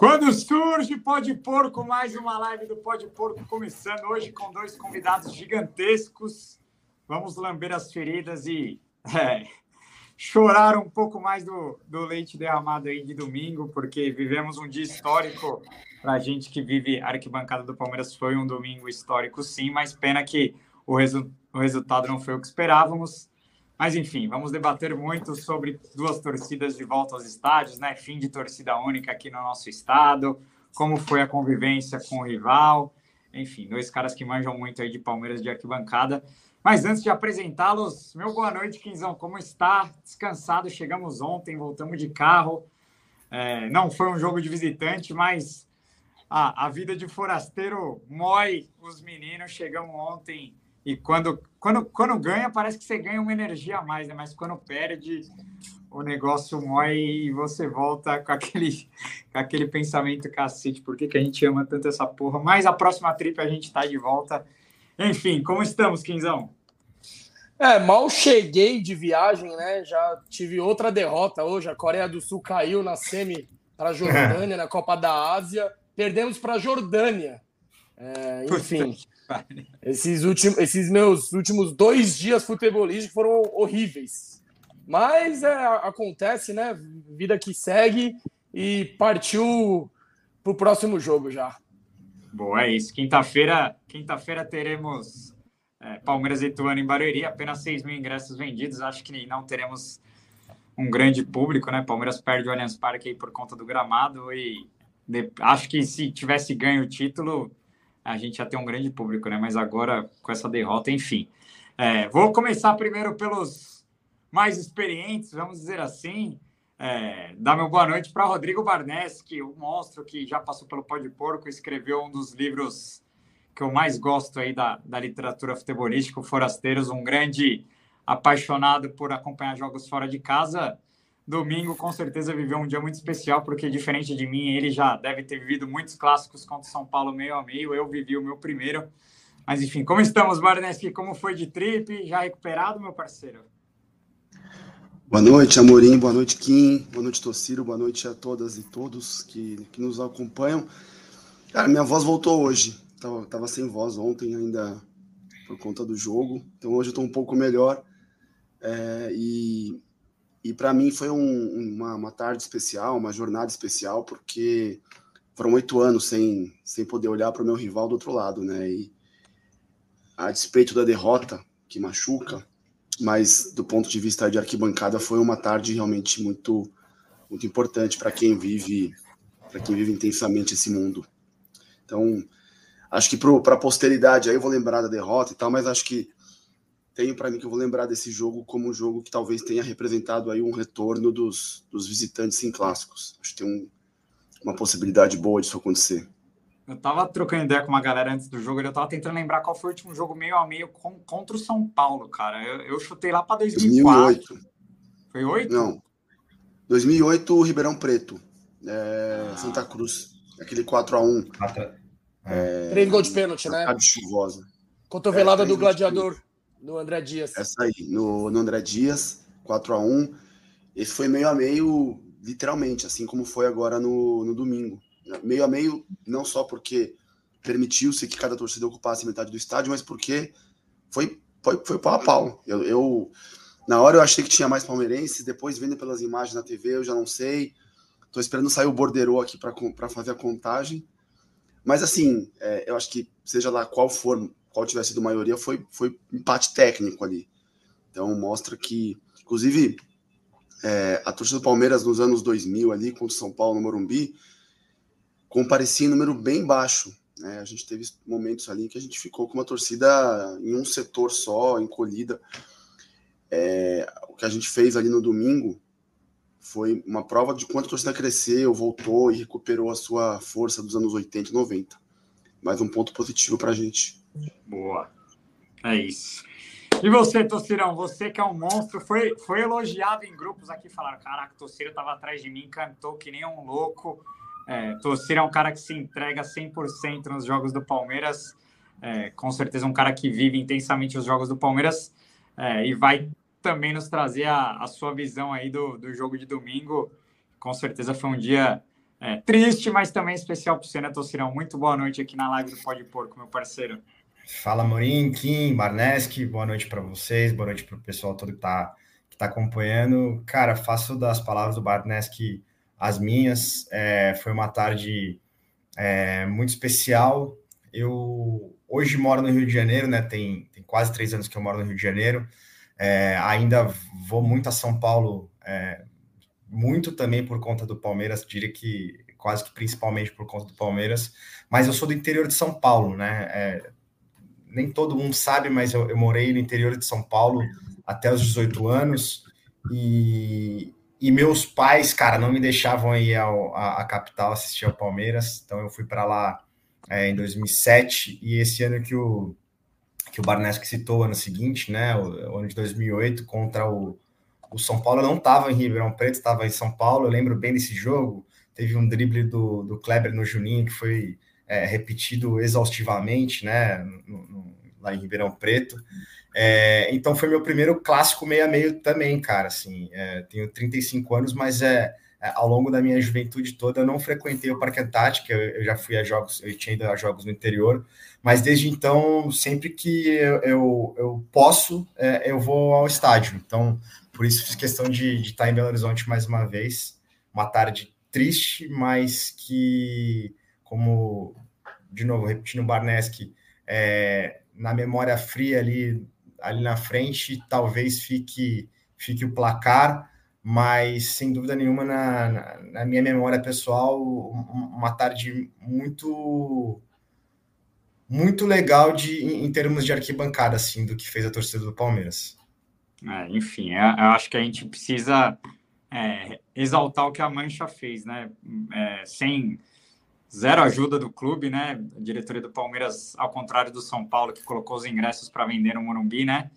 Quando surge Pode Porco, mais uma live do Pode Porco começando hoje com dois convidados gigantescos. Vamos lamber as feridas e é, chorar um pouco mais do, do leite derramado aí de domingo, porque vivemos um dia histórico para a gente que vive a arquibancada do Palmeiras. Foi um domingo histórico, sim, mas pena que o, resu o resultado não foi o que esperávamos. Mas enfim, vamos debater muito sobre duas torcidas de volta aos estádios, né? Fim de torcida única aqui no nosso estado, como foi a convivência com o rival. Enfim, dois caras que manjam muito aí de Palmeiras de arquibancada. Mas antes de apresentá-los, meu boa noite, Quinzão. Como está? Descansado? Chegamos ontem, voltamos de carro. É, não foi um jogo de visitante, mas a, a vida de forasteiro mói os meninos. Chegamos ontem e quando, quando, quando ganha, parece que você ganha uma energia a mais, né? Mas quando perde, o negócio mói e você volta com aquele, com aquele pensamento cacete. Por que, que a gente ama tanto essa porra? Mas a próxima trip a gente tá de volta. Enfim, como estamos, Quinzão? É, mal cheguei de viagem, né? Já tive outra derrota hoje. A Coreia do Sul caiu na semi para a Jordânia, na Copa da Ásia. Perdemos para a Jordânia. É, enfim, esses, últimos, esses meus últimos dois dias futebolísticos foram horríveis. Mas é, acontece, né? Vida que segue e partiu para o próximo jogo já. Boa, é isso. Quinta-feira quinta-feira teremos é, Palmeiras e Ituano em Barueri, apenas 6 mil ingressos vendidos. Acho que não teremos um grande público, né? Palmeiras perde o Allianz Parque aí por conta do gramado e de, acho que se tivesse ganho o título, a gente já tem um grande público, né? Mas agora, com essa derrota, enfim. É, vou começar primeiro pelos mais experientes, vamos dizer assim. É, dar meu boa noite para Rodrigo Barneski, o monstro que já passou pelo Pó de Porco, escreveu um dos livros que eu mais gosto aí da, da literatura futebolística, Forasteiros, um grande apaixonado por acompanhar jogos fora de casa domingo com certeza viveu um dia muito especial, porque diferente de mim, ele já deve ter vivido muitos clássicos contra São Paulo meio a meio. Eu vivi o meu primeiro. Mas enfim, como estamos, Barneski? Como foi de trip? Já recuperado, meu parceiro? Boa noite, Amorim. Boa noite, Kim. Boa noite, Tociro. Boa noite a todas e todos que, que nos acompanham. Cara, minha voz voltou hoje. Tava, tava sem voz ontem ainda por conta do jogo. Então hoje eu tô um pouco melhor. É, e e para mim foi um, uma, uma, tarde especial, uma jornada especial, porque foram oito anos sem, sem poder olhar para o meu rival do outro lado, né? E a despeito da derrota, que machuca, mas do ponto de vista de arquibancada, foi uma tarde realmente muito, muito importante para quem vive para quem vive intensamente esse mundo. Então, acho que para a posteridade, aí eu vou lembrar da derrota e tal, mas acho que tenho para mim que eu vou lembrar desse jogo como um jogo que talvez tenha representado aí um retorno dos, dos visitantes em clássicos. Acho que tem um, uma possibilidade boa disso acontecer. Eu tava trocando ideia com uma galera antes do jogo, eu tava tentando lembrar qual foi o último jogo meio a meio com, contra o São Paulo, cara. Eu, eu chutei lá para 2004. 2008. Foi 8? Não. 2008, Ribeirão Preto. É, ah. Santa Cruz. Aquele 4x1. É, Três gols de pênalti, né? chuvosa. Cotovelada é, do Gladiador. No André Dias. Essa aí, no, no André Dias, 4 a 1 Esse foi meio a meio, literalmente, assim como foi agora no, no domingo. Meio a meio, não só porque permitiu-se que cada torcida ocupasse metade do estádio, mas porque foi, foi, foi pau a pau. Eu, eu, na hora eu achei que tinha mais palmeirenses, depois vendo pelas imagens na TV, eu já não sei. Tô esperando sair o borderô aqui para fazer a contagem. Mas assim, é, eu acho que seja lá qual for qual tivesse sido maioria, foi, foi empate técnico ali. Então mostra que, inclusive, é, a torcida do Palmeiras nos anos 2000 ali, contra o São Paulo no Morumbi, comparecia em número bem baixo. Né? A gente teve momentos ali que a gente ficou com uma torcida em um setor só, encolhida. É, o que a gente fez ali no domingo foi uma prova de quanto a torcida cresceu, voltou e recuperou a sua força dos anos 80 e 90. Mais um ponto positivo para a gente. Boa. É isso. E você, Tocirão, você que é um monstro, foi, foi elogiado em grupos aqui, falaram, caraca, Tociro estava atrás de mim, cantou que nem um louco. É, Tociro é um cara que se entrega 100% nos jogos do Palmeiras, é, com certeza um cara que vive intensamente os jogos do Palmeiras é, e vai também nos trazer a, a sua visão aí do, do jogo de domingo. Com certeza foi um dia é, triste, mas também especial para você, né, Tocirão? Muito boa noite aqui na live do Pode Porco, meu parceiro. Fala, Morim, Kim, Barneski, boa noite para vocês, boa noite para o pessoal todo que está que tá acompanhando. Cara, faço das palavras do Barneski as minhas. É, foi uma tarde é, muito especial. Eu hoje moro no Rio de Janeiro, né? Tem, tem quase três anos que eu moro no Rio de Janeiro. É, ainda vou muito a São Paulo, é, muito também por conta do Palmeiras, diria que quase que principalmente por conta do Palmeiras, mas eu sou do interior de São Paulo, né? Nem todo mundo sabe, mas eu, eu, morei no interior de São Paulo até os 18 anos. E, e meus pais, cara, não me deixavam ir ao, a, a capital assistir ao Palmeiras, então eu fui para lá é, em 2007 e esse ano que o que o Barnesco citou ano seguinte, né, o, o ano de 2008, contra o, o São Paulo, não estava em Ribeirão Preto, estava em São Paulo, eu lembro bem desse jogo, teve um drible do, do Kleber no Juninho, que foi é, repetido exaustivamente, né, no, no, lá em Ribeirão Preto, é, então foi meu primeiro clássico meio a meio também, cara, assim, é, tenho 35 anos, mas é, é, ao longo da minha juventude toda eu não frequentei o Parque Antártico, eu, eu já fui a jogos, eu tinha ido a jogos no interior, mas desde então, sempre que eu, eu, eu posso, é, eu vou ao estádio. Então, por isso fiz questão de, de, estar em Belo Horizonte mais uma vez. Uma tarde triste, mas que, como, de novo, repetindo o Barneski, é, na memória fria ali, ali na frente, talvez fique, fique o placar, mas sem dúvida nenhuma, na, na, na minha memória pessoal, uma tarde muito muito legal de, em termos de arquibancada, assim, do que fez a torcida do Palmeiras. É, enfim, é, eu acho que a gente precisa é, exaltar o que a Mancha fez, né? É, sem zero ajuda do clube, né? A diretoria do Palmeiras, ao contrário do São Paulo, que colocou os ingressos para vender no Morumbi, né?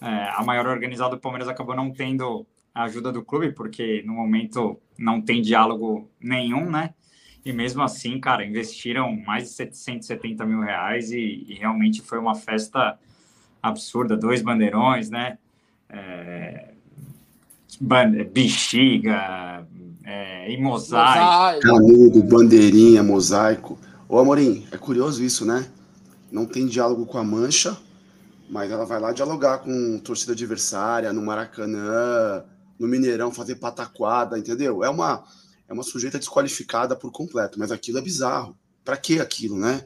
É, a maior organizada do Palmeiras acabou não tendo a ajuda do clube, porque no momento não tem diálogo nenhum, né? E mesmo assim, cara, investiram mais de 770 mil reais e, e realmente foi uma festa absurda. Dois bandeirões, né? É, bexiga é, e mosaico. Canudo, bandeirinha, mosaico. Ô, Amorim, é curioso isso, né? Não tem diálogo com a Mancha, mas ela vai lá dialogar com torcida adversária, no Maracanã, no Mineirão, fazer pataquada, entendeu? É uma é uma sujeita desqualificada por completo, mas aquilo é bizarro. Para que aquilo, né?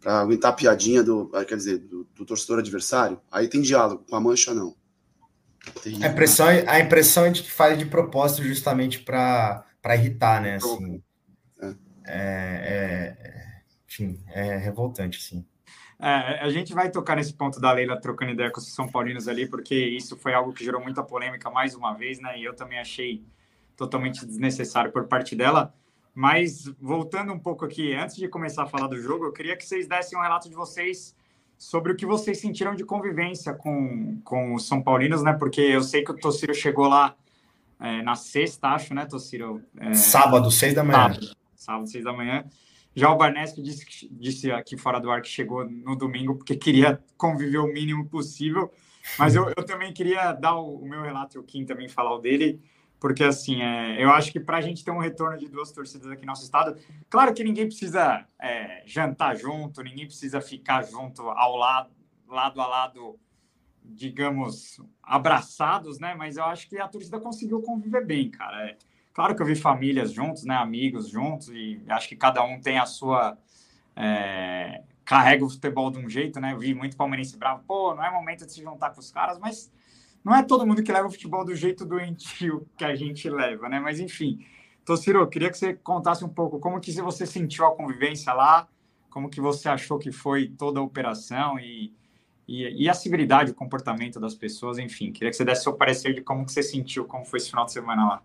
Para aguentar a piadinha do, ah, quer dizer, do, do, torcedor adversário? Aí tem diálogo, com a mancha não. A, impressão, é, a impressão é de que faz de propósito justamente para irritar, né? Assim, é. É, é, enfim, é revoltante, assim. É, a gente vai tocar nesse ponto da Leila trocando ideia com os São Paulinos ali, porque isso foi algo que gerou muita polêmica mais uma vez, né? E eu também achei totalmente desnecessário por parte dela. Mas voltando um pouco aqui, antes de começar a falar do jogo, eu queria que vocês dessem um relato de vocês sobre o que vocês sentiram de convivência com, com os São Paulinos, né? Porque eu sei que o Tociro chegou lá é, na sexta, acho, né, Tociro? É, sábado, seis da manhã. Sábado, sábado, seis da manhã. Já o Barnesco disse, disse aqui fora do ar que chegou no domingo porque queria conviver o mínimo possível. Mas eu, eu também queria dar o, o meu relato e o Kim também falar o dele porque assim, é, eu acho que para a gente ter um retorno de duas torcidas aqui no nosso estado, claro que ninguém precisa é, jantar junto, ninguém precisa ficar junto ao lado, lado a lado, digamos, abraçados, né? Mas eu acho que a torcida conseguiu conviver bem, cara. É, claro que eu vi famílias juntos, né? Amigos juntos, e acho que cada um tem a sua. É, carrega o futebol de um jeito, né? Eu vi muito palmeirense bravo, pô, não é momento de se juntar com os caras, mas não é todo mundo que leva o futebol do jeito doentio que a gente leva, né? Mas enfim, Tociro, queria que você contasse um pouco como que você sentiu a convivência lá, como que você achou que foi toda a operação e, e, e, a civilidade, o comportamento das pessoas, enfim. Queria que você desse seu parecer de como que você sentiu, como foi esse final de semana lá.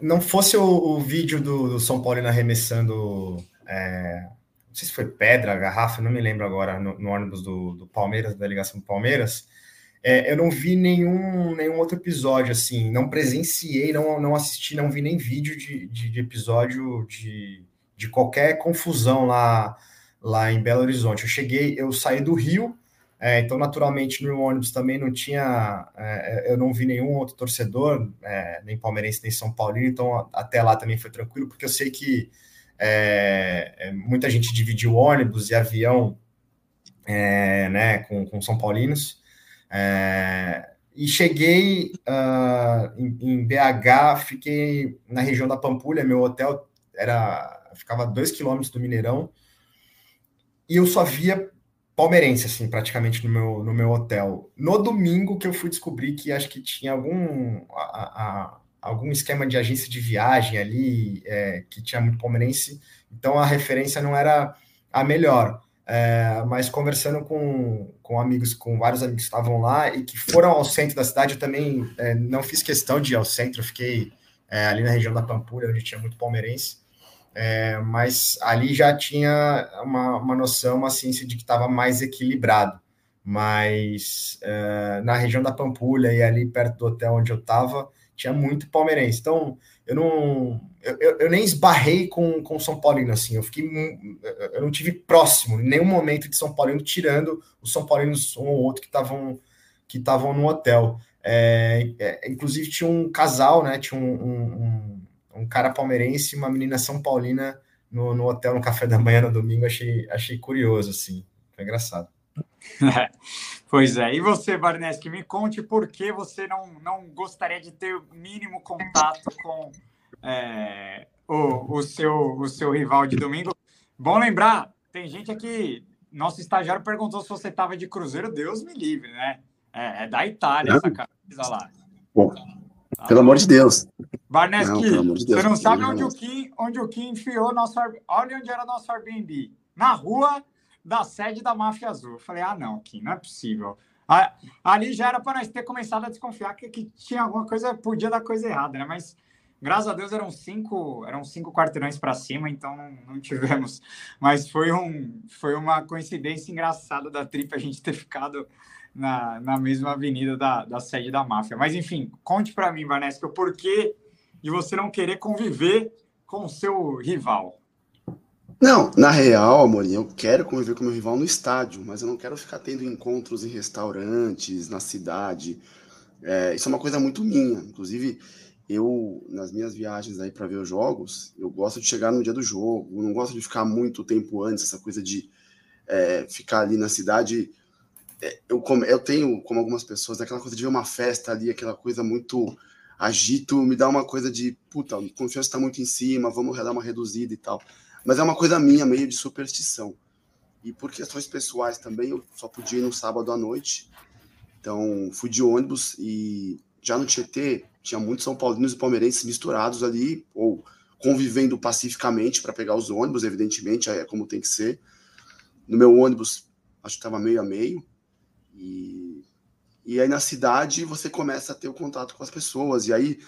Não fosse o, o vídeo do, do, São Paulo arremessando, é, não sei se foi pedra, garrafa, não me lembro agora, no, no ônibus do, do Palmeiras, da delegação do Palmeiras, é, eu não vi nenhum, nenhum outro episódio, assim, não presenciei, não, não assisti, não vi nem vídeo de, de, de episódio de, de qualquer confusão lá, lá em Belo Horizonte. Eu cheguei, eu saí do Rio É, então, naturalmente, no ônibus também não tinha, é, eu não vi nenhum outro torcedor, é, nem palmeirense, nem São Paulino, então até lá também foi tranquilo, porque eu sei que é, é, muita gente dividiu ônibus e avião é, né, com, com São Paulinos. E cheguei uh, em, em, BH, fiquei na região da Pampulha, meu hotel era ficava a dois quilômetros do Mineirão, e eu só via palmeirense, assim, praticamente no meu, no meu hotel. No domingo que eu fui descobrir que acho que tinha algum, a, a, algum esquema de agência de viagem ali, é, que tinha muito palmeirense, então a referência não era a melhor. É, mas conversando com, com amigos, com vários amigos que estavam lá e que foram ao centro da cidade, eu também é, não fiz questão de ir ao centro, eu fiquei é, ali na região da Pampulha, onde tinha muito palmeirense. É, mas ali já tinha uma, uma noção, uma ciência de que estava mais equilibrado. Mas é, na região da Pampulha e ali perto do hotel onde eu estava, tinha muito palmeirense. Então, eu não. Eu, eu nem esbarrei com, com São Paulino, assim. Eu fiquei. Eu não tive próximo, em nenhum momento de São Paulino, tirando os São Paulinos um ou outro que estavam que estavam no hotel. É, é, inclusive tinha um casal, né? Tinha um, um, um cara palmeirense e uma menina São Paulina no, no hotel no café da manhã no domingo. Achei, achei curioso, assim. Foi engraçado. pois é. E você, Barneski, me conte por que você não, não gostaria de ter o mínimo contato com é, o, o, seu, o seu rival de domingo. Bom lembrar, tem gente aqui. Nosso estagiário perguntou se você estava de Cruzeiro, Deus me livre, né? É, é da Itália essa camisa lá. Bom, pelo amor de Deus. Barneski, não, de você não sabe onde o, Kim, onde o Kim enfiou nosso. Olha onde era nosso Airbnb. Na rua da sede da Máfia Azul. Falei, ah, não, Kim, não é possível. Ali já era para nós ter começado a desconfiar que, que, tinha alguma coisa, podia dar coisa errada, né? Mas graças a Deus eram cinco, eram cinco quarteirões para cima, então não, não, tivemos. Mas foi, um, foi uma coincidência engraçada da trip a gente ter ficado na, na mesma avenida da, da sede da máfia. Mas, enfim, conte para mim, Vanessa, o porquê de você não querer conviver com o seu rival. Não, na real, Amorim, eu quero conviver com meu rival no estádio, mas eu não quero ficar tendo encontros em restaurantes, na cidade. É, isso é uma coisa muito minha. Inclusive, eu, nas minhas viagens aí para ver os jogos, eu gosto de chegar no dia do jogo, não gosto de ficar muito tempo antes, essa coisa de é, ficar ali na cidade é, eu, eu tenho, como algumas pessoas, aquela coisa de ver uma festa ali, aquela coisa muito agito, me dá uma coisa de, puta, a confiança está muito em cima, vamos dar uma reduzida e tal. Mas é uma coisa minha, meio de superstição. E por questões pessoais também, eu só podia ir no sábado à noite. Então, fui de ônibus e já no Tietê tinha muitos São Paulinos e palmeirenses misturados ali, ou convivendo pacificamente para pegar os ônibus, evidentemente, é como tem que ser. No meu ônibus, acho que estava meio a meio. E, e aí na cidade você começa a ter o contato com as pessoas, e aí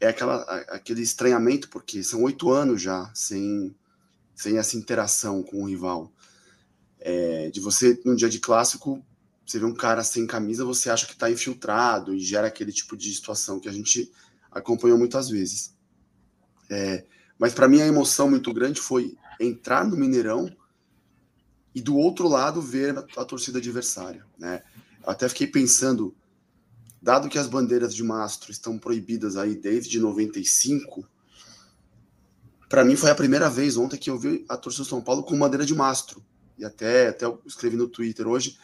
é aquela, aquele estranhamento, porque são oito anos já sem, sem essa interação com o rival. É, de você, num dia de clássico, você vê um cara sem camisa, você acha que está infiltrado e gera aquele tipo de situação que a gente acompanhou muitas vezes. É, mas para mim a emoção muito grande foi entrar no Mineirão e do outro lado ver a, torcida adversária, né? Até fiquei pensando, dado que as bandeiras de mastro estão proibidas aí desde 95, para mim foi a primeira vez ontem que eu vi a torcida do São Paulo com bandeira de mastro. E até, até eu escrevi no Twitter hoje,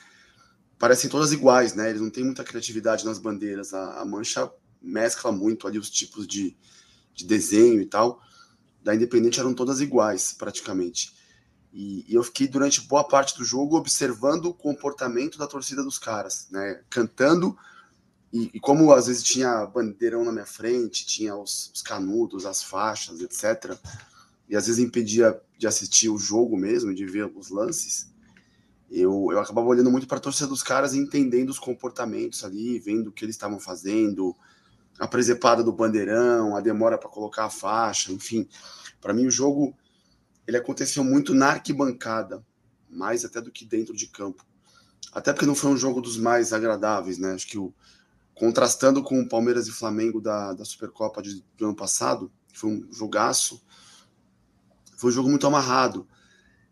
parecem todas iguais, né? Eles não têm muita criatividade nas bandeiras. A, a mancha mescla muito ali os tipos de, de desenho e tal. Da Independente eram todas iguais, praticamente. E, e, eu fiquei durante boa parte do jogo observando o comportamento da torcida dos caras, né? Cantando. E, e como às vezes tinha bandeirão na minha frente, tinha os, os, canudos, as faixas, etc. E às vezes impedia de assistir o jogo mesmo, de ver os lances. Eu, eu acabava olhando muito para a torcida dos caras e entendendo os comportamentos ali, vendo o que eles estavam fazendo, a presepada do bandeirão, a demora para colocar a faixa, enfim. Para mim, o jogo ele aconteceu muito na arquibancada, mais até do que dentro de campo. Até porque não foi um jogo dos mais agradáveis, né? Acho que o contrastando com o Palmeiras e Flamengo da, da Supercopa de, do ano passado, foi um jogaço, foi um jogo muito amarrado.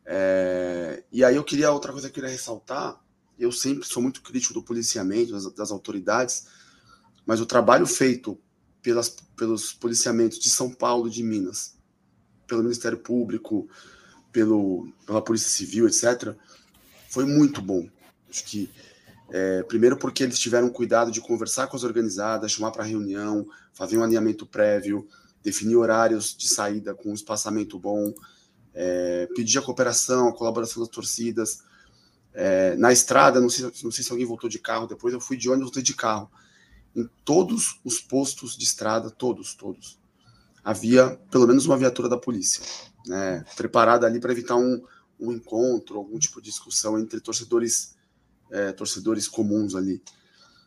É, e aí eu queria outra coisa que eu queria ressaltar, eu sempre sou muito crítico do policiamento, das, das autoridades, mas o trabalho feito pelas, pelos policiamentos de São Paulo, de Minas, pelo Ministério Público, pelo, pela Polícia Civil, etc., foi muito bom. Acho que, é, primeiro, porque eles tiveram cuidado de conversar com as organizadas, chamar para reunião, fazer um alinhamento prévio, definir horários de saída com um espaçamento bom, é, pedir a cooperação, a colaboração das torcidas. É, na estrada, não sei, não sei se alguém voltou de carro depois, eu fui de ônibus, voltei de carro. Em todos os postos de estrada, todos, todos, havia pelo menos uma viatura da polícia, né, preparada ali para evitar um, um encontro, algum tipo de discussão entre torcedores, é, torcedores comuns ali.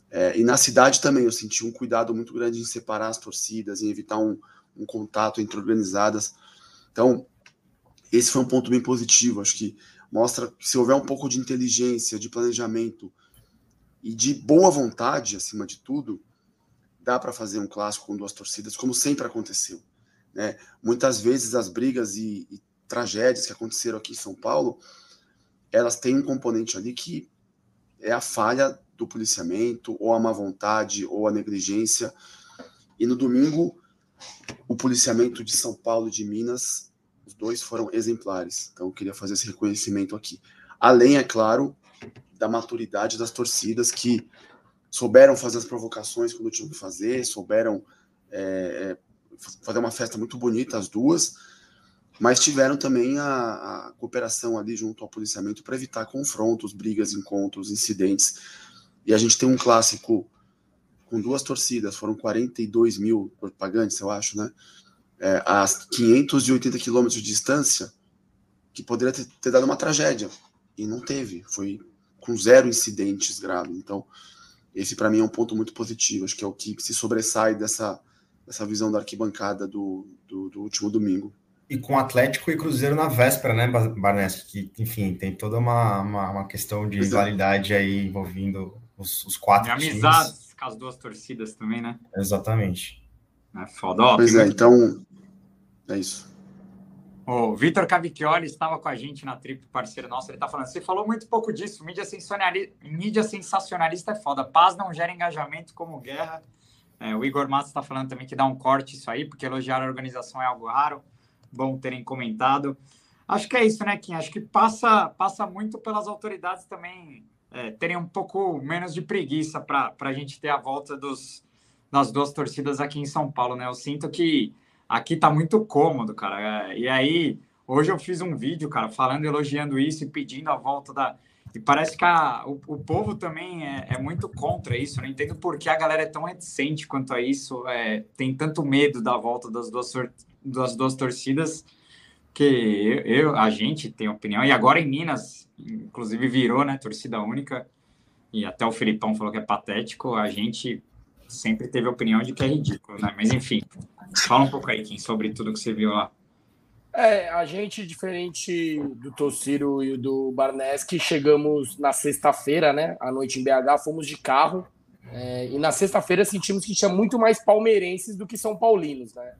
É, e na cidade também eu senti um cuidado muito grande em separar as torcidas, em evitar um, um contato entre organizadas. Então, esse foi um ponto bem positivo. Acho que mostra que se houver um pouco de inteligência, de planejamento e de boa vontade, acima de tudo, dá para fazer um clássico com duas torcidas, como sempre aconteceu. Né? Muitas vezes as brigas e, e tragédias que aconteceram aqui em São Paulo, elas têm um componente ali que é a falha do policiamento, ou a má vontade, ou a negligência. E no domingo, o policiamento de São Paulo e de Minas os dois foram exemplares. Então, eu queria fazer esse reconhecimento aqui. Além, é claro, da maturidade das torcidas que souberam fazer as provocações quando tinham que fazer, souberam é, é, fazer uma festa muito bonita, as duas, mas tiveram também a, a cooperação ali junto ao policiamento para evitar confrontos, brigas, encontros, incidentes. E a gente tem um clássico com duas torcidas, foram 42 mil pagantes, eu acho, né? é, a 580 quilômetros de distância, que poderia ter, ter, dado uma tragédia. E não teve. Foi com zero incidentes graves. Então, esse para mim é um ponto muito positivo. Acho que é o que se sobressai dessa, dessa visão da arquibancada do, do, do último domingo. E com Atlético e Cruzeiro na véspera, né, Barnes? Que, enfim, tem toda uma, uma, uma questão de rivalidade aí envolvendo os, os quatro e times. amizades com as duas torcidas também, né? Exatamente. É foda. Ó, pois é, então é isso. O Vitor Cavicchioli estava com a gente na trip, parceiro nosso. Ele está falando: você falou muito pouco disso. Mídia, mídia sensacionalista é foda. Paz não gera engajamento como guerra. É, o Igor Matos está falando também que dá um corte isso aí, porque elogiar a organização é algo raro. Bom terem comentado. Acho que é isso, né, Kim? Acho que passa, passa muito pelas autoridades também é, terem um pouco menos de preguiça para a gente ter a volta dos, das duas torcidas aqui em São Paulo, né? Eu sinto que aqui tá muito cômodo, cara. É, e aí, hoje eu fiz um vídeo, cara, falando, elogiando isso e pedindo a volta da. E parece que a, o, o povo também é, é, muito contra isso. Eu não entendo por que a galera é tão reticente quanto a isso, é, tem tanto medo da volta das duas, das duas torcidas, que eu, eu, a gente tem opinião. E agora em Minas, inclusive virou, né, torcida única. E até o Felipão falou que é patético. A gente sempre teve opinião de que é ridículo, né? Mas enfim, fala um pouco aí, Kim, sobre tudo que você viu lá. É, a gente, diferente do Tociro e do Barneski, chegamos na sexta-feira, né? À noite em BH, fomos de carro. É, e na sexta-feira sentimos que tinha muito mais palmeirenses do que São Paulinos, né?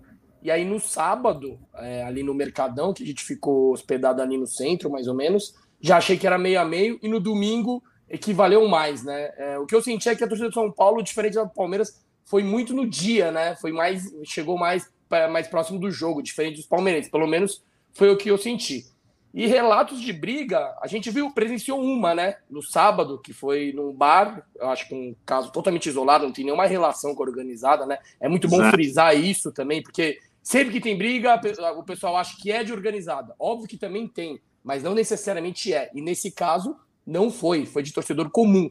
E aí no sábado, é, ali no Mercadão, que a gente ficou hospedado ali no centro, mais ou menos, já achei que era meio a meio. E no domingo equivaleu mais, né? É, o que eu senti é que a torcida de São Paulo, diferente da Palmeiras, foi muito no dia, né? Foi mais, chegou mais, mais próximo do jogo, diferente dos palmeirenses. Pelo menos foi o que eu senti. E relatos de briga, a gente viu, presenciou uma, né? No sábado, que foi num bar, eu acho que um caso totalmente isolado, não tem nenhuma relação com a organizada, né? É muito bom Exato. frisar isso também, porque sempre que tem briga, o pessoal acha que é de organizada. Óbvio que também tem, mas não necessariamente é. E nesse caso, não foi, foi de torcedor comum.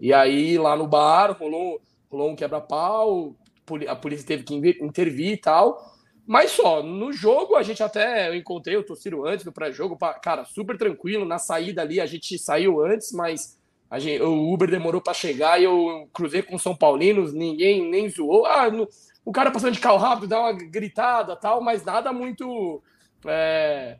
E aí lá no bar rolou, rolou um quebra-pau, a polícia teve que intervir e tal. Mas só, no jogo a gente até eu encontrei o torcido antes do pré-jogo, cara, super tranquilo. Na saída ali a gente saiu antes, mas a gente, o Uber demorou para chegar e eu cruzei com São Paulinos, ninguém nem zoou. Ah, no, o cara passando de carro rápido, dá uma gritada tal, mas nada muito. É,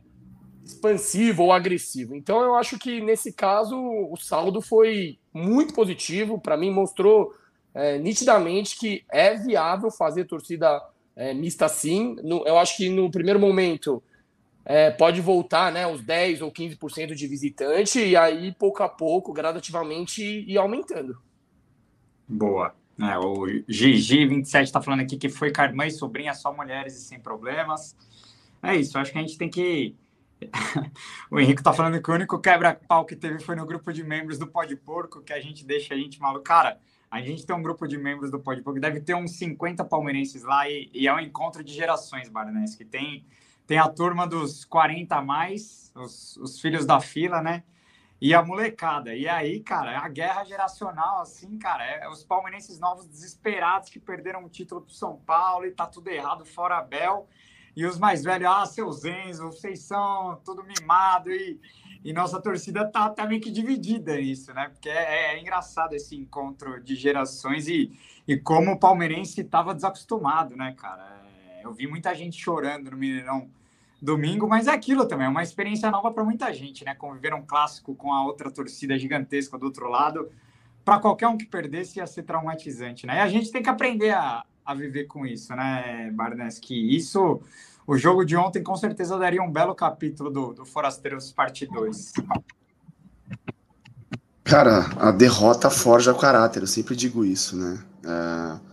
expansivo ou agressivo. Então eu acho que nesse caso o saldo foi muito positivo. Para mim mostrou é, nitidamente que é viável fazer torcida é, mista assim. No, eu acho que no primeiro momento é, pode voltar, né, os 10 ou 15% de visitante e aí pouco a pouco, gradativamente ir aumentando. Boa. É, o Gigi27 está falando aqui que foi irmã e sobrinha, só mulheres e sem problemas. É isso, acho que a gente tem que. o Henrique tá falando que o único quebra-pau que teve foi no grupo de membros do Pode Porco, que a gente deixa a gente maluco. Cara, a gente tem um grupo de membros do Pode Porco, deve ter uns 50 palmeirenses lá e, e é um encontro de gerações, Barnes, que tem, tem a turma dos 40 a mais, os, os filhos da fila, né? E a molecada. E aí, cara, a guerra geracional, assim, cara, é os palmeirenses novos desesperados que perderam o título pro São Paulo e tá tudo errado, fora Bel. E os mais velhos, ah, seus Enzo, vocês são tudo mimado e, e nossa torcida tá, tá meio que dividida nisso, né? Porque é, é engraçado esse encontro de gerações e, e como o palmeirense tava desacostumado, né, cara? É, eu vi muita gente chorando no Mineirão domingo, mas é aquilo também, é uma experiência nova para muita gente, né? Conviver um clássico com a outra torcida gigantesca do outro lado, para qualquer um que perdesse ia ser traumatizante, né? E a gente tem que aprender a, a viver com isso, né, Barnes? Que isso, o jogo de ontem com certeza daria um belo capítulo do, do Forasteiros Parte 2. Cara, a derrota forja o caráter, eu sempre digo isso, né? É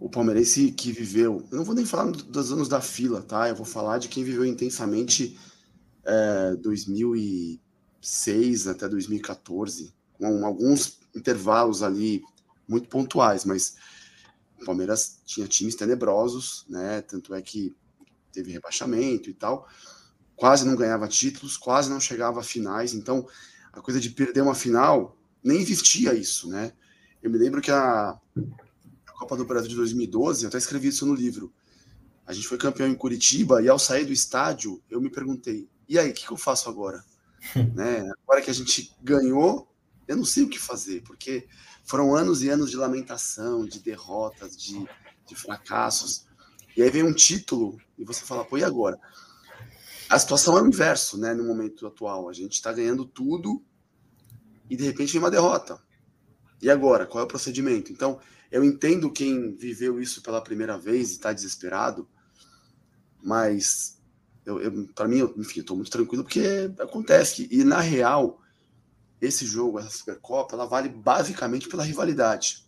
o palmeirense que viveu, eu não vou nem falar dos anos da fila, tá? Eu vou falar de quem viveu intensamente é, 2006 até 2014, com alguns intervalos ali muito pontuais, mas o Palmeiras tinha times tenebrosos, né? Tanto é que teve rebaixamento e tal, quase não ganhava títulos, quase não chegava a finais, então a coisa de perder uma final nem existia isso, né? Eu me lembro que a Copa do Brasil de 2012, eu até escrevi isso no livro. A gente foi campeão em Curitiba e ao sair do estádio, eu me perguntei: e aí, o que, que, eu faço agora? né? Agora que a gente ganhou, eu não sei o que fazer, porque foram anos e anos de lamentação, de derrotas, de, de fracassos. E aí vem um título e você fala: pô, e agora? A situação é o inverso, né? No momento atual, a gente está ganhando tudo e de repente vem uma derrota. E agora? Qual é o procedimento? Então, eu entendo quem viveu isso pela primeira vez e está desesperado, mas eu, eu para mim, eu, enfim, estou muito tranquilo porque acontece. E na real, esse jogo, essa Supercopa, ela vale basicamente pela rivalidade.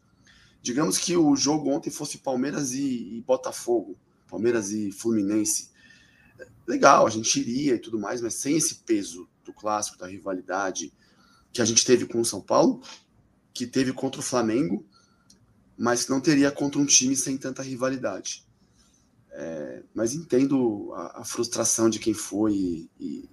Digamos que o jogo ontem fosse Palmeiras e, e Botafogo, Palmeiras e Fluminense. Legal, a gente iria e tudo mais, mas sem esse peso do clássico, da rivalidade que a gente teve com o São Paulo, que teve contra o Flamengo mas não teria contra um time sem tanta rivalidade. É, mas entendo a, a, frustração de quem foi e, e,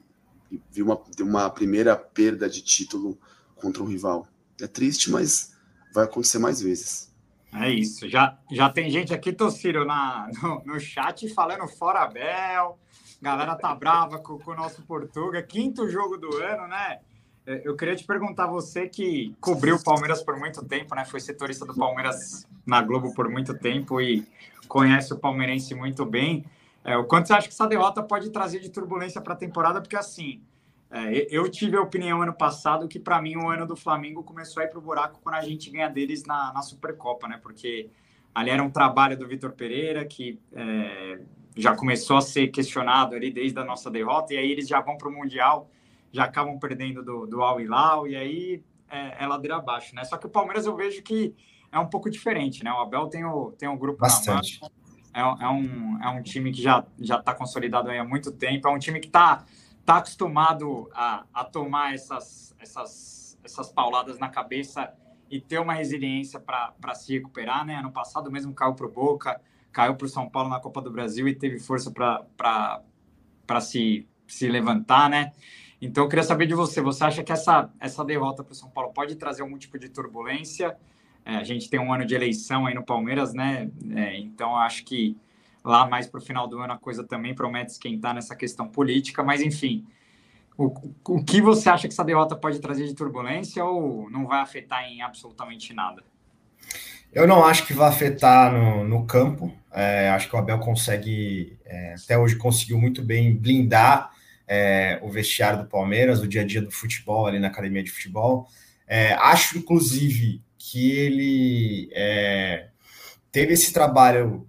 e viu uma, uma primeira perda de título contra um rival. É triste, mas vai acontecer mais vezes. É isso. Já, já tem gente aqui, Tociro, na, no, no chat falando fora Bel. Galera tá brava com, com o nosso Portuga. Quinto jogo do ano, né? É, eu queria te perguntar, você que cobriu o Palmeiras por muito tempo, né? Foi setorista do Palmeiras na Globo por muito tempo e conhece o palmeirense muito bem. É, o quanto você acha que essa derrota pode trazer de turbulência para a temporada? Porque assim, é, eu tive a opinião ano passado que para mim o ano do Flamengo começou a ir para o buraco quando a gente ganha deles na, na Supercopa, né? Porque ali era um trabalho do Vitor Pereira que é, já começou a ser questionado ali desde a nossa derrota e aí eles já vão para o Mundial já acabam perdendo do, do Al Hilal, e aí é, é ladeira abaixo, né? Só que o Palmeiras eu vejo que é um pouco diferente, né? O Abel tem o, tem o grupo Bastante. É, é, um, é um time que já está consolidado há muito tempo, é um time que está tá acostumado a, a tomar essas, essas, essas pauladas na cabeça e ter uma resiliência para se recuperar, né? Ano passado mesmo caiu para o Boca, caiu para o São Paulo na Copa do Brasil e teve força para se, se levantar, né? Então, eu queria saber de você. Você acha que essa, essa derrota para o São Paulo pode trazer algum tipo de turbulência? É, a gente tem um ano de eleição aí no Palmeiras, né? É, então, acho que lá mais para o final do ano a coisa também promete esquentar nessa questão política. Mas, enfim, o, o que você acha que essa derrota pode trazer de turbulência ou não vai afetar em absolutamente nada? Eu não acho que vai afetar no, no campo. É, acho que o Abel consegue, é, até hoje conseguiu muito bem blindar é, o vestiário do Palmeiras, o dia a dia do futebol ali na academia de futebol. É, acho, inclusive, que ele é, teve esse trabalho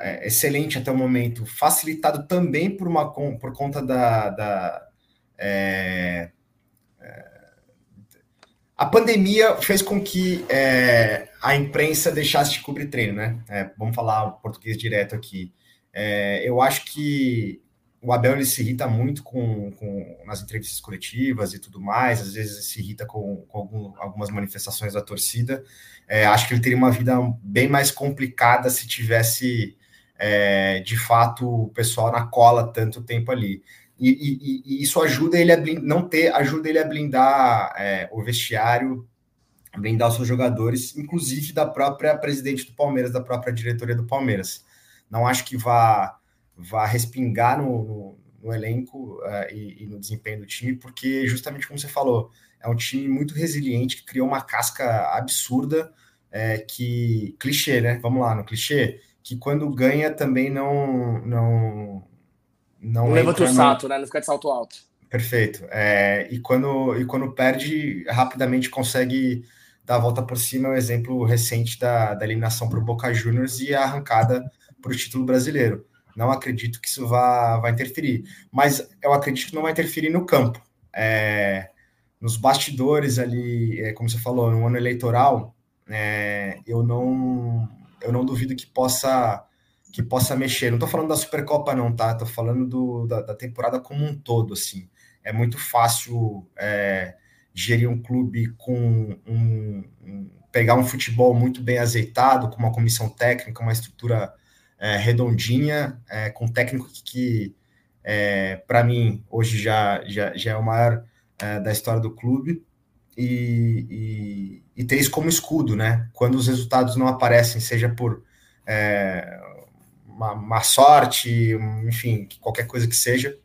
é, excelente até o momento, facilitado também por, uma, por conta da. da é, é, a pandemia fez com que é, a imprensa deixasse de cobrir treino, né? É, vamos falar português direto aqui. É, eu acho que o Abel ele se irrita muito com, com nas entrevistas coletivas e tudo mais, às vezes se irrita com, com algum, algumas manifestações da torcida. É, acho que ele teria uma vida bem mais complicada se tivesse é, de fato o pessoal na cola tanto tempo ali. E, e, e isso ajuda ele a blindar, não ter, ajuda ele a blindar é, o vestiário, blindar os seus jogadores, inclusive da própria presidente do Palmeiras, da própria diretoria do Palmeiras. Não acho que vá vá respingar no, no, no elenco uh, e, e, no desempenho do time, porque justamente como você falou, é um time muito resiliente que criou uma casca absurda, é, que clichê, né? Vamos lá, no clichê, que quando ganha também não não não, não levanta o salto, né? Não fica de salto alto. Perfeito. É, e quando e quando perde rapidamente consegue dar a volta por cima. É o um exemplo recente da, da eliminação para o Boca Juniors e a arrancada para o título brasileiro. Não acredito que isso vá, vá interferir, mas eu acredito que não vai interferir no campo. É, nos bastidores ali, é, como você falou, no ano eleitoral, é, eu não eu não duvido que possa que possa mexer. Não estou falando da Supercopa não, tá? Estou falando do, da, da, temporada como um todo, assim. É muito fácil é, gerir um clube com um, um, pegar um futebol muito bem azeitado, com uma comissão técnica, uma estrutura é, redondinha, é, com técnico que, é, para mim, hoje já, já, já é o maior é, da história do clube, e, e, e, ter isso como escudo, né? Quando os resultados não aparecem, seja por é, uma, uma, sorte, enfim, qualquer coisa que seja,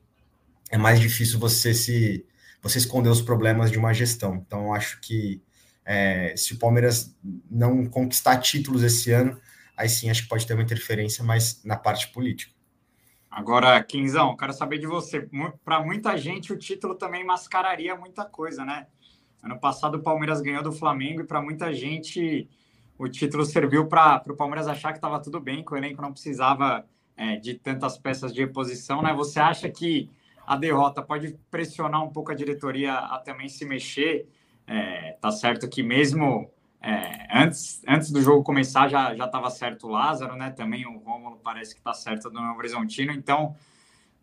é mais difícil você se você esconder os problemas de uma gestão. Então, acho que é, se o Palmeiras não conquistar títulos esse ano, aí sim acho que pode ter uma interferência mais na parte política. Agora, Quinzão, quero saber de você. Para muita gente, o título também mascararia muita coisa, né? Ano passado, o Palmeiras ganhou do Flamengo e para muita gente o título serviu para o Palmeiras achar que estava tudo bem, que o elenco não precisava é, de tantas peças de reposição, né? Você acha que a derrota pode pressionar um pouco a diretoria a também se mexer? É, tá certo que mesmo é, antes, antes do jogo começar já estava certo o Lázaro, né? Também o Rômulo parece que está certo do Novo Horizontino, então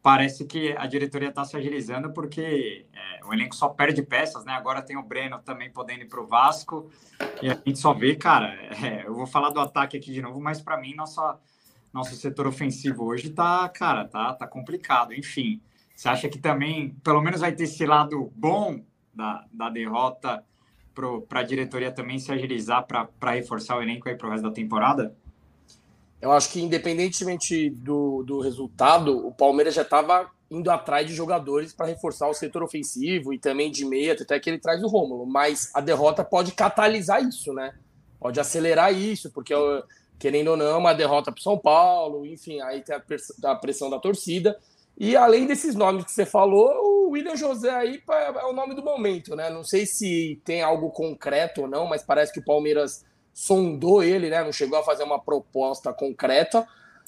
parece que a diretoria está se agilizando porque é, o elenco só perde peças, né? Agora tem o Breno também podendo ir para o Vasco e a gente só vê, cara. É, eu vou falar do ataque aqui de novo, mas para mim nossa nosso setor ofensivo hoje tá, cara, tá tá complicado. Enfim, você acha que também pelo menos vai ter esse lado bom da, da derrota para a diretoria também se agilizar para reforçar o elenco aí para o resto da temporada? Eu acho que, independentemente do, do resultado, o Palmeiras já estava indo atrás de jogadores para reforçar o setor ofensivo e também de meia, até que ele traz o Rômulo. Mas a derrota pode catalisar isso, né? Pode acelerar isso, porque, querendo ou não, é uma derrota para São Paulo, enfim, aí tem a pressão da torcida. E além desses nomes que você falou, o William José aí é o nome do momento, né? Não sei se tem algo concreto ou não, mas parece que o Palmeiras sondou ele, né? Não chegou a fazer uma proposta concreta.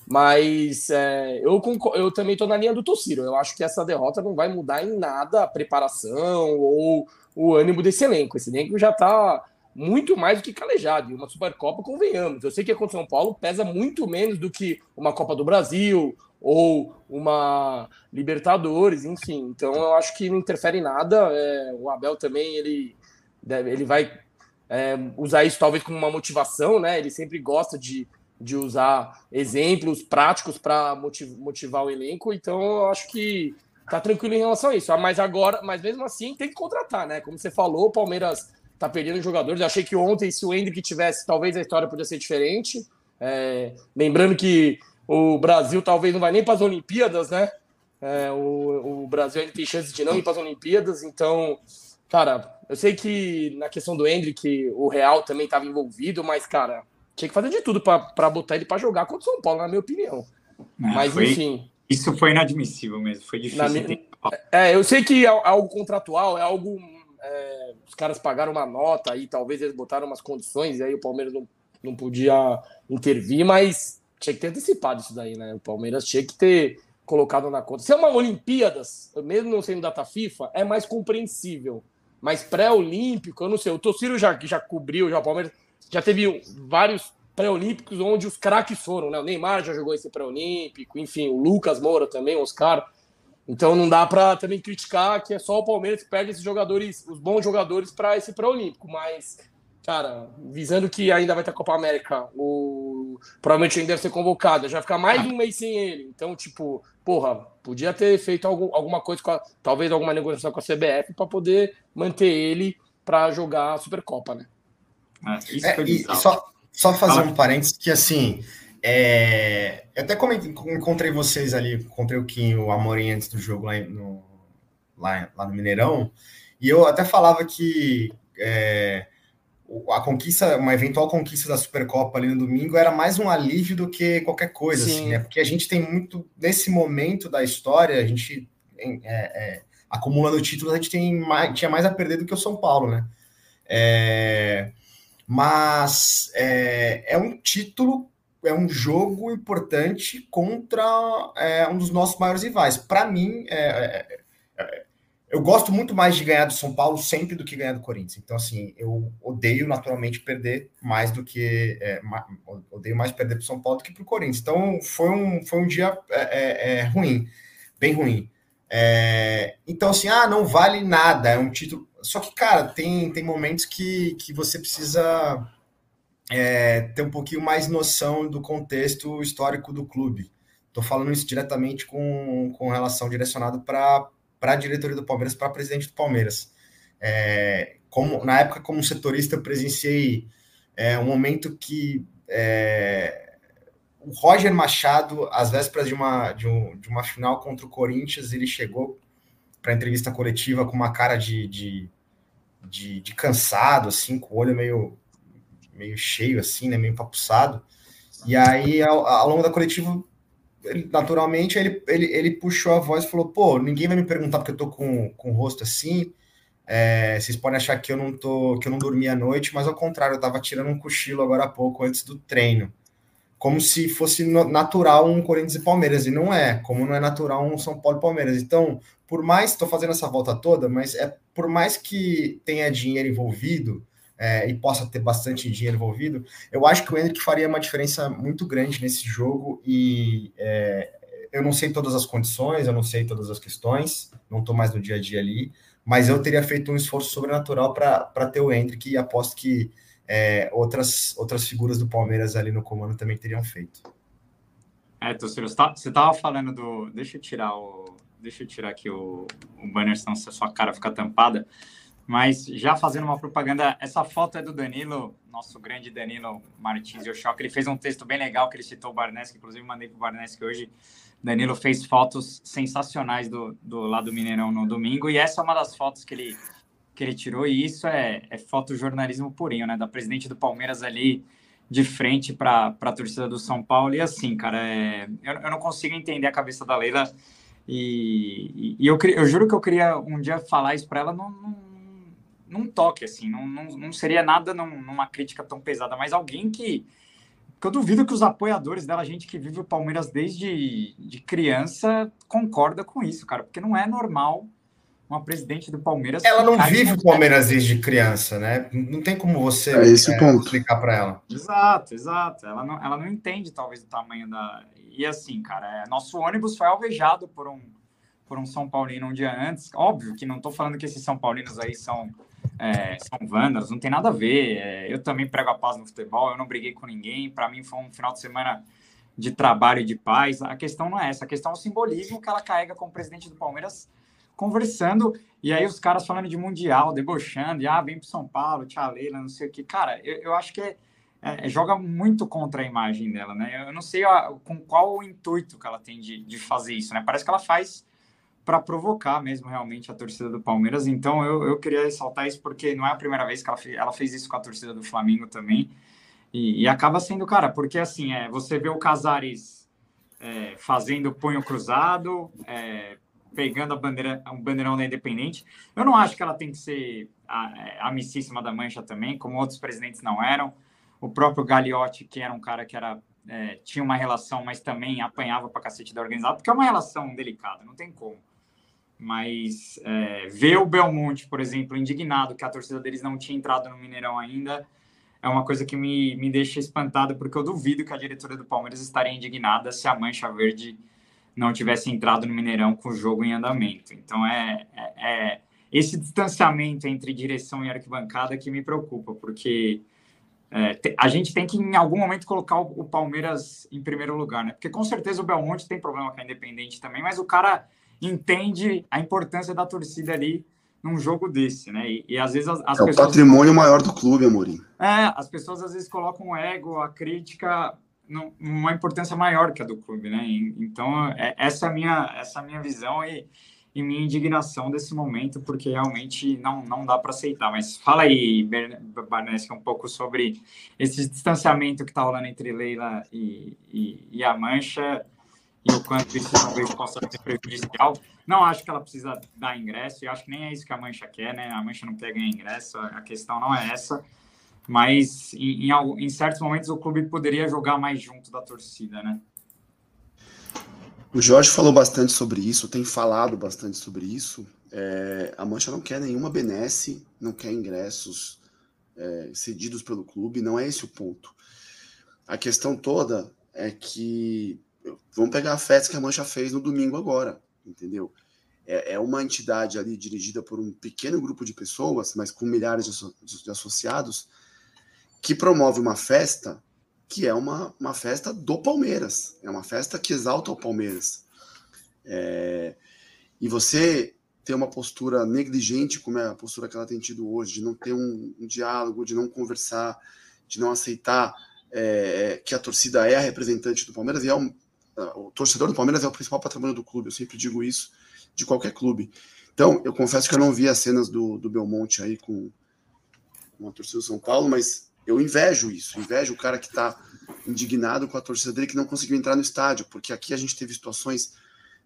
Mas é, eu, eu também estou na linha do Tociro. Eu acho que essa derrota não vai mudar em nada a preparação ou o ânimo desse elenco. Esse elenco já está muito mais do que calejado. E uma Supercopa, convenhamos. Eu sei que a contra São Paulo pesa muito menos do que uma Copa do Brasil ou uma Libertadores, enfim. Então eu acho que não interfere em nada. É, o Abel também ele, deve, ele vai é, usar isso talvez como uma motivação, né? Ele sempre gosta de, de usar exemplos práticos para motiv, motivar o elenco. Então eu acho que tá tranquilo em relação a isso. Ah, mas agora, mas mesmo assim tem que contratar, né? Como você falou, o Palmeiras tá perdendo jogadores. Eu achei que ontem, se o Hendrick tivesse, talvez a história podia ser diferente. É, lembrando que o Brasil talvez não vai nem para as Olimpíadas, né? É, o, o, Brasil ainda tem chance de não ir para as Olimpíadas, então, cara, eu sei que na questão do Hendrick, o Real também estava envolvido, mas, cara, tinha que fazer de tudo para botar ele para jogar contra o São Paulo, na minha opinião. Não, mas, foi, enfim. Isso foi inadmissível mesmo, foi difícil. Minha, é, eu sei que é algo contratual, é algo. É, os caras pagaram uma nota e talvez eles botaram umas condições, e aí o Palmeiras não, não podia intervir, mas tinha que ter antecipado isso daí, né? O Palmeiras tinha que ter colocado na conta. Se é uma Olimpíadas, mesmo não sendo data FIFA, é mais compreensível. Mas pré-olímpico, eu não sei. O Tociro já, já cobriu, já o Palmeiras já teve vários pré-olímpicos onde os craques foram, né? O Neymar já jogou esse pré-olímpico, enfim, o Lucas Moura também, o Oscar. Então não dá para também criticar que é só o Palmeiras que perde esses jogadores, os bons jogadores para esse pré-olímpico, mas cara, visando que ainda vai ter a Copa América, o provavelmente ainda deve ser convocado, já vai ficar mais um mês sem ele. Então, tipo, porra, podia ter feito algum, alguma coisa com a, talvez alguma negociação com a CBF para poder manter ele para jogar a Supercopa, né? É, é, e, só, só fazer um parênteses que assim, é, eu até comentei, encontrei vocês ali, encontrei o Kim, o Amorim antes do jogo lá no, lá, lá no Mineirão, e eu até falava que é, a conquista, uma eventual conquista da Supercopa ali no domingo era mais um alívio do que qualquer coisa, assim, Sim. assim, né? Porque a gente tem muito, nesse momento da história, a gente é, é, acumulando títulos, a gente tem mais, tinha mais a perder do que o São Paulo, né? É, mas é, é um título, é um jogo importante contra é, um dos nossos maiores rivais. Para mim, é, é, é eu gosto muito mais de ganhar do São Paulo sempre do que ganhar do Corinthians. Então, assim, eu odeio naturalmente perder mais do que. É, odeio mais perder para São Paulo do que para o Corinthians. Então, foi um, foi um dia é, é, é ruim, bem ruim. É, então, assim, ah, não vale nada, é um título. Só que, cara, tem, tem momentos que, que você precisa é, ter um pouquinho mais noção do contexto histórico do clube. Estou falando isso diretamente com, com relação direcionado para para a diretoria do Palmeiras, para presidente do Palmeiras. É, como Na época, como setorista, eu presenciei é, um momento que é, o Roger Machado, às vésperas de uma, de, um, de uma final contra o Corinthians, ele chegou para entrevista coletiva com uma cara de, de, de, de, cansado, assim, com o olho meio, meio cheio, assim, né, meio papuçado. E aí, ao, ao longo da coletiva, naturalmente, ele, ele, ele puxou a voz e falou: pô, ninguém vai me perguntar porque eu tô com, com o rosto assim. É, vocês podem achar que eu não tô, que eu não dormi à noite, mas ao contrário, eu tava tirando um cochilo agora há pouco, antes do treino. Como se fosse natural um Corinthians e Palmeiras, e não é, como não é natural um São Paulo e Palmeiras. Então, por mais, estou fazendo essa volta toda, mas é por mais que tenha dinheiro envolvido, é, e possa ter bastante dinheiro envolvido, eu acho que o Hendrick faria uma diferença muito grande nesse jogo e é, eu não sei todas as condições, eu não sei todas as questões, não estou mais no dia a dia ali, mas eu teria feito um esforço sobrenatural para ter o Hendrick e aposto que é, outras, outras figuras do Palmeiras ali no comando também teriam feito. É, Tociro, você estava falando do. Deixa eu tirar o. Deixa eu tirar aqui o, o banner, senão a sua cara fica tampada. Mas já fazendo uma propaganda, essa foto é do Danilo, nosso grande Danilo Martins Yoshok. Ele fez um texto bem legal que ele citou o Barnes, inclusive mandei para o Barnes que hoje Danilo fez fotos sensacionais do, do lado do Mineirão no domingo. E essa é uma das fotos que ele, que ele tirou. E isso é, é fotojornalismo purinho, né? Da presidente do Palmeiras ali de frente para a torcida do São Paulo. E assim, cara, é, eu, eu não consigo entender a cabeça da Leila. E, e eu, eu juro que eu queria um dia falar isso para ela. Não, não num toque, assim, não, não, não seria nada num, numa crítica tão pesada, mas alguém que, que eu duvido que os apoiadores dela, gente que vive o Palmeiras desde de criança, concorda com isso, cara, porque não é normal uma presidente do Palmeiras. Ela não vive o Palmeiras desde criança, né? Não tem como você é esse é, ponto. explicar para ela. Exato, exato. Ela não, ela não entende, talvez, o tamanho da. E assim, cara, é, nosso ônibus foi alvejado por um, por um São Paulino um dia antes. Óbvio que não estou falando que esses São Paulinos aí são é, são vândalos, não tem nada a ver. É, eu também prego a paz no futebol, eu não briguei com ninguém. Para mim foi um final de semana de trabalho e de paz. A questão não é essa, a questão é o simbolismo que ela carrega com o presidente do Palmeiras conversando, e aí os caras falando de Mundial, debochando, e ah, vem para São Paulo, tia Leila, não sei o que. Cara, eu, eu acho que é, é, joga muito contra a imagem dela, né? Eu não sei com qual o intuito que ela tem de, de fazer isso, né? Parece que ela faz para provocar mesmo realmente a torcida do Palmeiras. Então eu, eu queria ressaltar isso porque não é a primeira vez que ela, fez, ela fez isso com a torcida do Flamengo também. E, e acaba sendo, cara, porque assim, é, você vê o Casares é, fazendo punho cruzado, é, pegando a bandeira, um bandeirão da Independente. Eu não acho que ela tem que ser a, é, amicíssima da Mancha também, como outros presidentes não eram. O próprio Gagliotti, que era um cara que era é, tinha uma relação, mas também apanhava para cacete da organizada, porque é uma relação delicada, não tem como. Mas é, ver o Belmonte, por exemplo, indignado que a torcida deles não tinha entrado no Mineirão ainda, é uma coisa que me, me deixa espantado, porque eu duvido que a diretoria do Palmeiras estaria indignada se a Mancha Verde não tivesse entrado no Mineirão com o jogo em andamento. Então é, é, é esse distanciamento entre direção e arquibancada que me preocupa, porque é, a gente tem que, em algum momento, colocar o, o, Palmeiras em primeiro lugar, né? Porque com certeza o Belmonte tem problema com a Independente também, mas o cara entende a importância da torcida ali num jogo desse, né? E, e às vezes as, as é pessoas... o patrimônio maior do clube, Amorim. É, as pessoas às vezes colocam o ego, a crítica numa importância maior que a do clube, né? Então, é, essa é a minha, essa é a minha visão e, e minha indignação desse momento, porque realmente não, não dá para aceitar. Mas fala aí, Barnesca, um pouco sobre esse distanciamento que está rolando entre Leila e, e, e, a Mancha e o quanto isso talvez possa ser prejudicial. Não acho que ela precisa dar ingresso, e acho que nem é isso que a Mancha quer, né? A Mancha não quer ganhar ingresso, a questão não é essa mas em, em, em, certos momentos o clube poderia jogar mais junto da torcida, né? O Jorge falou bastante sobre isso, tem falado bastante sobre isso. É, a Mancha não quer nenhuma benesse, não quer ingressos é, cedidos pelo clube, não é esse o ponto. A questão toda é que vamos pegar a festa que a Mancha fez no domingo agora, entendeu? É, é uma entidade ali dirigida por um pequeno grupo de pessoas, mas com milhares de, associados, que promove uma festa que é uma, uma festa do Palmeiras, é uma festa que exalta o Palmeiras. É, e você ter uma postura negligente, como é a postura que ela tem tido hoje, de não ter um, um diálogo, de não conversar, de não aceitar é, que a torcida é a representante do Palmeiras e é um, o torcedor do Palmeiras é o principal patrimônio do clube, eu sempre digo isso, de qualquer clube. Então, eu confesso que eu não vi as cenas do, do Belmonte aí com, com a torcida do São Paulo, mas eu invejo isso, invejo o cara que está indignado com a torcida dele que não conseguiu entrar no estádio, porque aqui a gente teve situações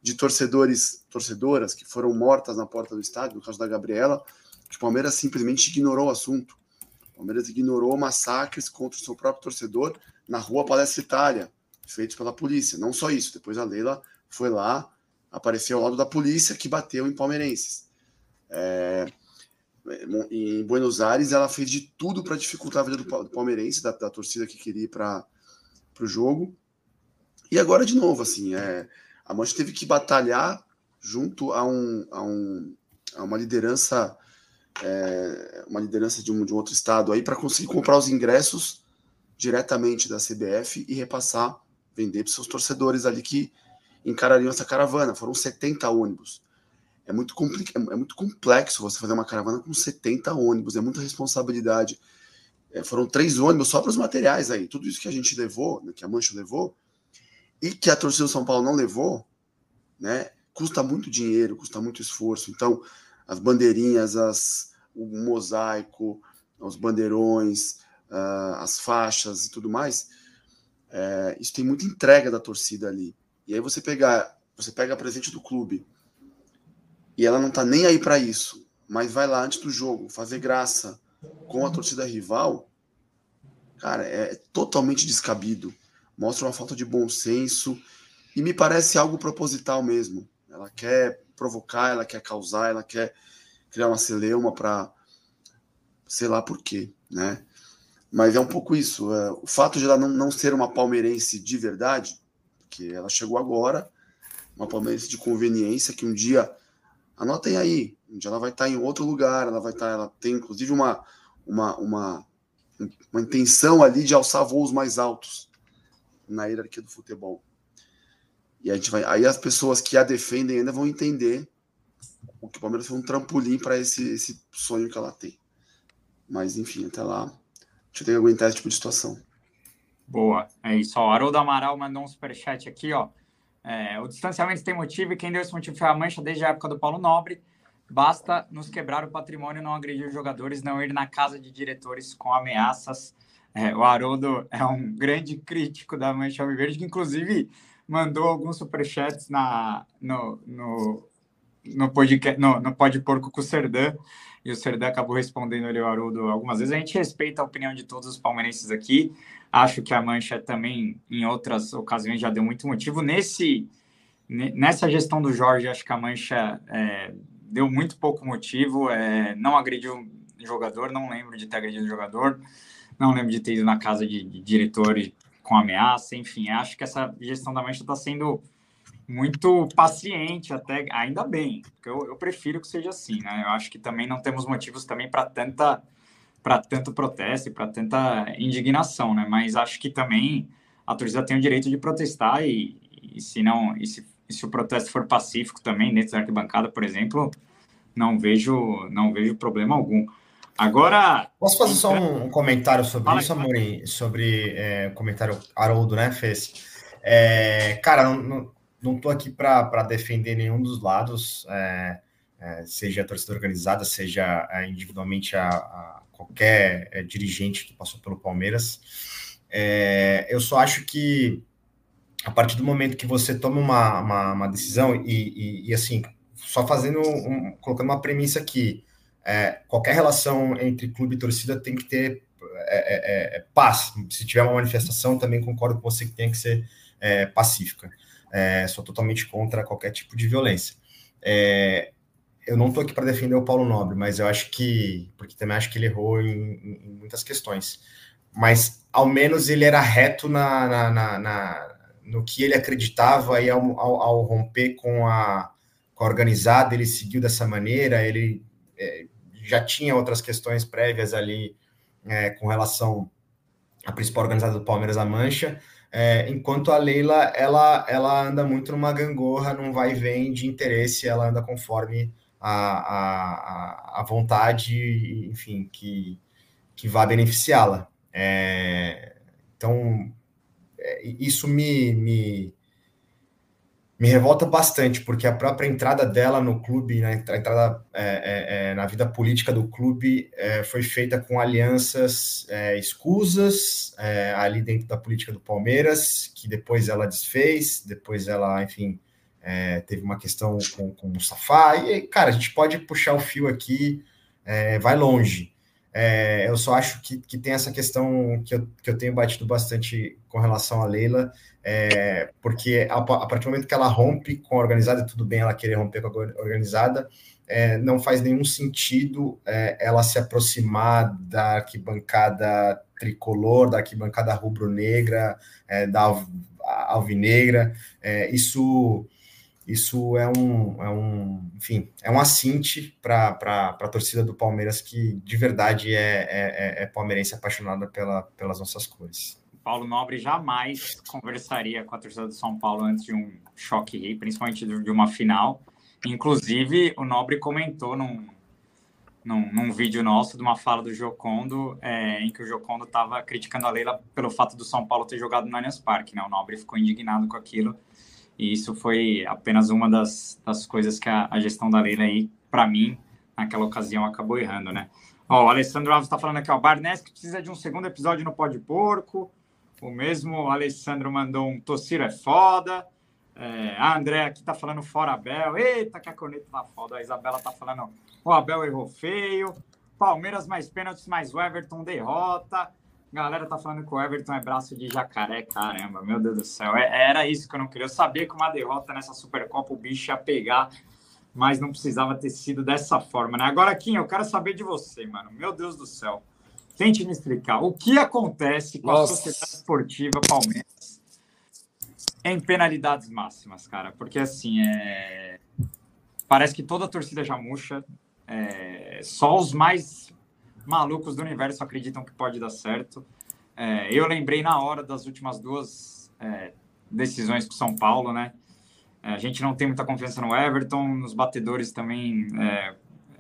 de torcedores, torcedoras que foram mortas na porta do estádio, no caso da Gabriela, que o Palmeiras simplesmente ignorou o assunto. O Palmeiras ignorou massacres contra o seu próprio torcedor na rua Palestra Itália, feitos pela polícia. Não só isso, depois a Leila foi lá, apareceu ao lado da polícia que bateu em palmeirenses. É, em Buenos Aires, ela fez de tudo para dificultar a vida do, palmeirense, da, da torcida que queria ir para o jogo. E agora, de novo, assim, é, a Mancha teve que batalhar junto a, um, a, um, a uma liderança é, uma liderança de um, de um outro estado aí para conseguir comprar os ingressos diretamente da CBF e repassar, vender para seus torcedores ali que encarariam essa caravana. Foram 70 ônibus é muito, é muito complexo você fazer uma caravana com 70 ônibus, é muita responsabilidade. É, foram três ônibus só para os materiais aí. Tudo isso que a gente levou, né, que a Mancha levou, e que a torcida do São Paulo não levou, né, custa muito dinheiro, custa muito esforço. Então, as bandeirinhas, as, o mosaico, os bandeirões, uh, as faixas e tudo mais, é, isso tem muita entrega da torcida ali. E aí você pegar, você pega a presente do clube, e ela não tá nem aí para isso, mas vai lá antes do jogo fazer graça com a torcida rival, cara, é, é totalmente descabido. Mostra uma falta de bom senso e me parece algo proposital mesmo. Ela quer provocar, ela quer causar, ela quer criar uma celeuma para sei lá por quê, né? Mas é um pouco isso. É, o fato de ela não, não ser uma palmeirense de verdade, que ela chegou agora, uma palmeirense de conveniência, que um dia Anotem aí, onde ela vai estar em outro lugar, ela vai estar, ela tem inclusive uma, uma, uma, uma intenção ali de alçar voos mais altos na hierarquia do futebol. E a gente vai, aí as pessoas que a defendem ainda vão entender o que o Palmeiras foi um trampolim para esse, esse sonho que ela tem. Mas enfim, até lá, gente tem que aguentar esse tipo de situação. Boa, é isso. Ó, Haroldo Amaral mandou um superchat aqui, ó. É, o distanciamento tem motivo e quem deu esse motivo foi a Mancha desde a época do Paulo Nobre. Basta nos quebrar o patrimônio, não agredir os jogadores, não ir na casa de diretores com ameaças. É, o Haroldo é um grande crítico da Mancha Alviverde, que inclusive mandou alguns superchats na, no, no, no podcast, no, no Pode Porco com o Serdã, e o Serdã acabou respondendo ali o Haroldo algumas vezes. A gente respeita a opinião de todos os palmeirenses aqui. Acho que a Mancha também, em outras ocasiões, já deu muito motivo. Nesse, nessa gestão do Jorge, acho que a Mancha é, deu muito pouco motivo. É, não agrediu jogador, não lembro de ter agredido jogador, não lembro de ter ido na casa de, de diretores com ameaça. Enfim, acho que essa gestão da Mancha está sendo muito paciente até, ainda bem, porque eu, eu, prefiro que seja assim, né? Eu acho que também não temos motivos também para tanta para tanto protesto e para tanta indignação, né? Mas acho que também a torcida tem o direito de protestar e, e se não e se, e se o protesto for pacífico também dentro da arquibancada, por exemplo, não vejo não vejo problema algum. Agora. Posso fazer só um comentário sobre isso, Amorim? Sobre é, o comentário Haroldo, né, fez? É, cara, não, não, não tô aqui para defender nenhum dos lados, é, é, seja a torcida organizada, seja é, individualmente a, a qualquer é, dirigente que passou pelo Palmeiras. É, eu só acho que a partir do momento que você toma uma, uma, uma decisão e, e, e, assim, só fazendo, um, colocando uma premissa aqui, é, qualquer relação entre clube e torcida tem que ter paz. Se tiver uma manifestação, também concordo com você que tem que ser pacífica. Sou totalmente contra qualquer tipo de violência. Eu não estou aqui para defender o Paulo Nobre, mas eu acho que, porque também acho que ele errou em, em muitas questões, mas ao menos ele era reto na, na, na, na no que ele acreditava e ao, ao, ao, romper com a, com a organizada, ele seguiu dessa maneira, ele é, já tinha outras questões prévias ali é, com relação à principal organizada do Palmeiras, a Mancha, é, enquanto a Leila, ela, ela anda muito numa gangorra, não vai e vem de interesse, ela anda conforme a, a, a vontade, enfim, que, que vá beneficiá-la. É, então, é, isso me, me, me revolta bastante, porque a própria entrada dela no clube, né, a entrada é, é, é, na vida política do clube, é, foi feita com alianças é, escusas ali dentro da política do Palmeiras, que depois ela desfez, depois ela, enfim, é, teve uma questão com, com o Mustafa, e, cara, a gente pode puxar o fio aqui, é, vai longe. É, eu só acho que, que tem essa questão que eu, que eu tenho batido bastante com relação a Leila, é, porque a, a, partir do momento que ela rompe com a organizada, tudo bem ela querer romper com a organizada, é, não faz nenhum sentido é, ela se aproximar da arquibancada tricolor, da arquibancada rubro-negra, da alvinegra. isso isso é um, é um enfim, é um assinte para a torcida do Palmeiras que de verdade é, é, é, é palmeirense apaixonada pela, pelas nossas cores. Paulo Nobre jamais conversaria com a torcida do São Paulo antes de um choque rei, principalmente de uma final. Inclusive, o Nobre comentou num, num, num vídeo nosso de uma fala do Jocondo, é, em que o Jocondo estava criticando a Leila pelo fato do São Paulo ter jogado no Allianz Parque. Né? O Nobre ficou indignado com aquilo e isso foi apenas uma das, das coisas que a, a gestão da Leila aí, para mim, naquela ocasião, acabou errando, né? Ó, o Alessandro Alves está falando aqui, ó, Barnes precisa de um segundo episódio no Pó de Porco. O mesmo Alessandro mandou um Tossiro é foda. É, a André aqui tá falando fora Abel. Eita, que a corneta tá foda. A Isabela tá falando o Abel errou feio. Palmeiras mais pênaltis, mais o Everton derrota. Galera tá falando que o Everton é braço de jacaré, caramba, meu Deus do céu. É, era isso que eu não queria. Eu sabia que uma derrota nessa Supercopa o bicho ia pegar, mas não precisava ter sido dessa forma, né? Agora, Kim, eu quero saber de você, mano. Meu Deus do céu. Tente me explicar o que acontece com Nossa. a Sociedade Esportiva Palmeiras em penalidades máximas, cara. Porque assim, é... parece que toda a torcida já murcha. É... Só os mais malucos do universo acreditam que pode dar certo. É, eu lembrei na hora das últimas duas é, decisões com São Paulo, né? É, a gente não tem muita confiança no Everton, nos batedores também. É,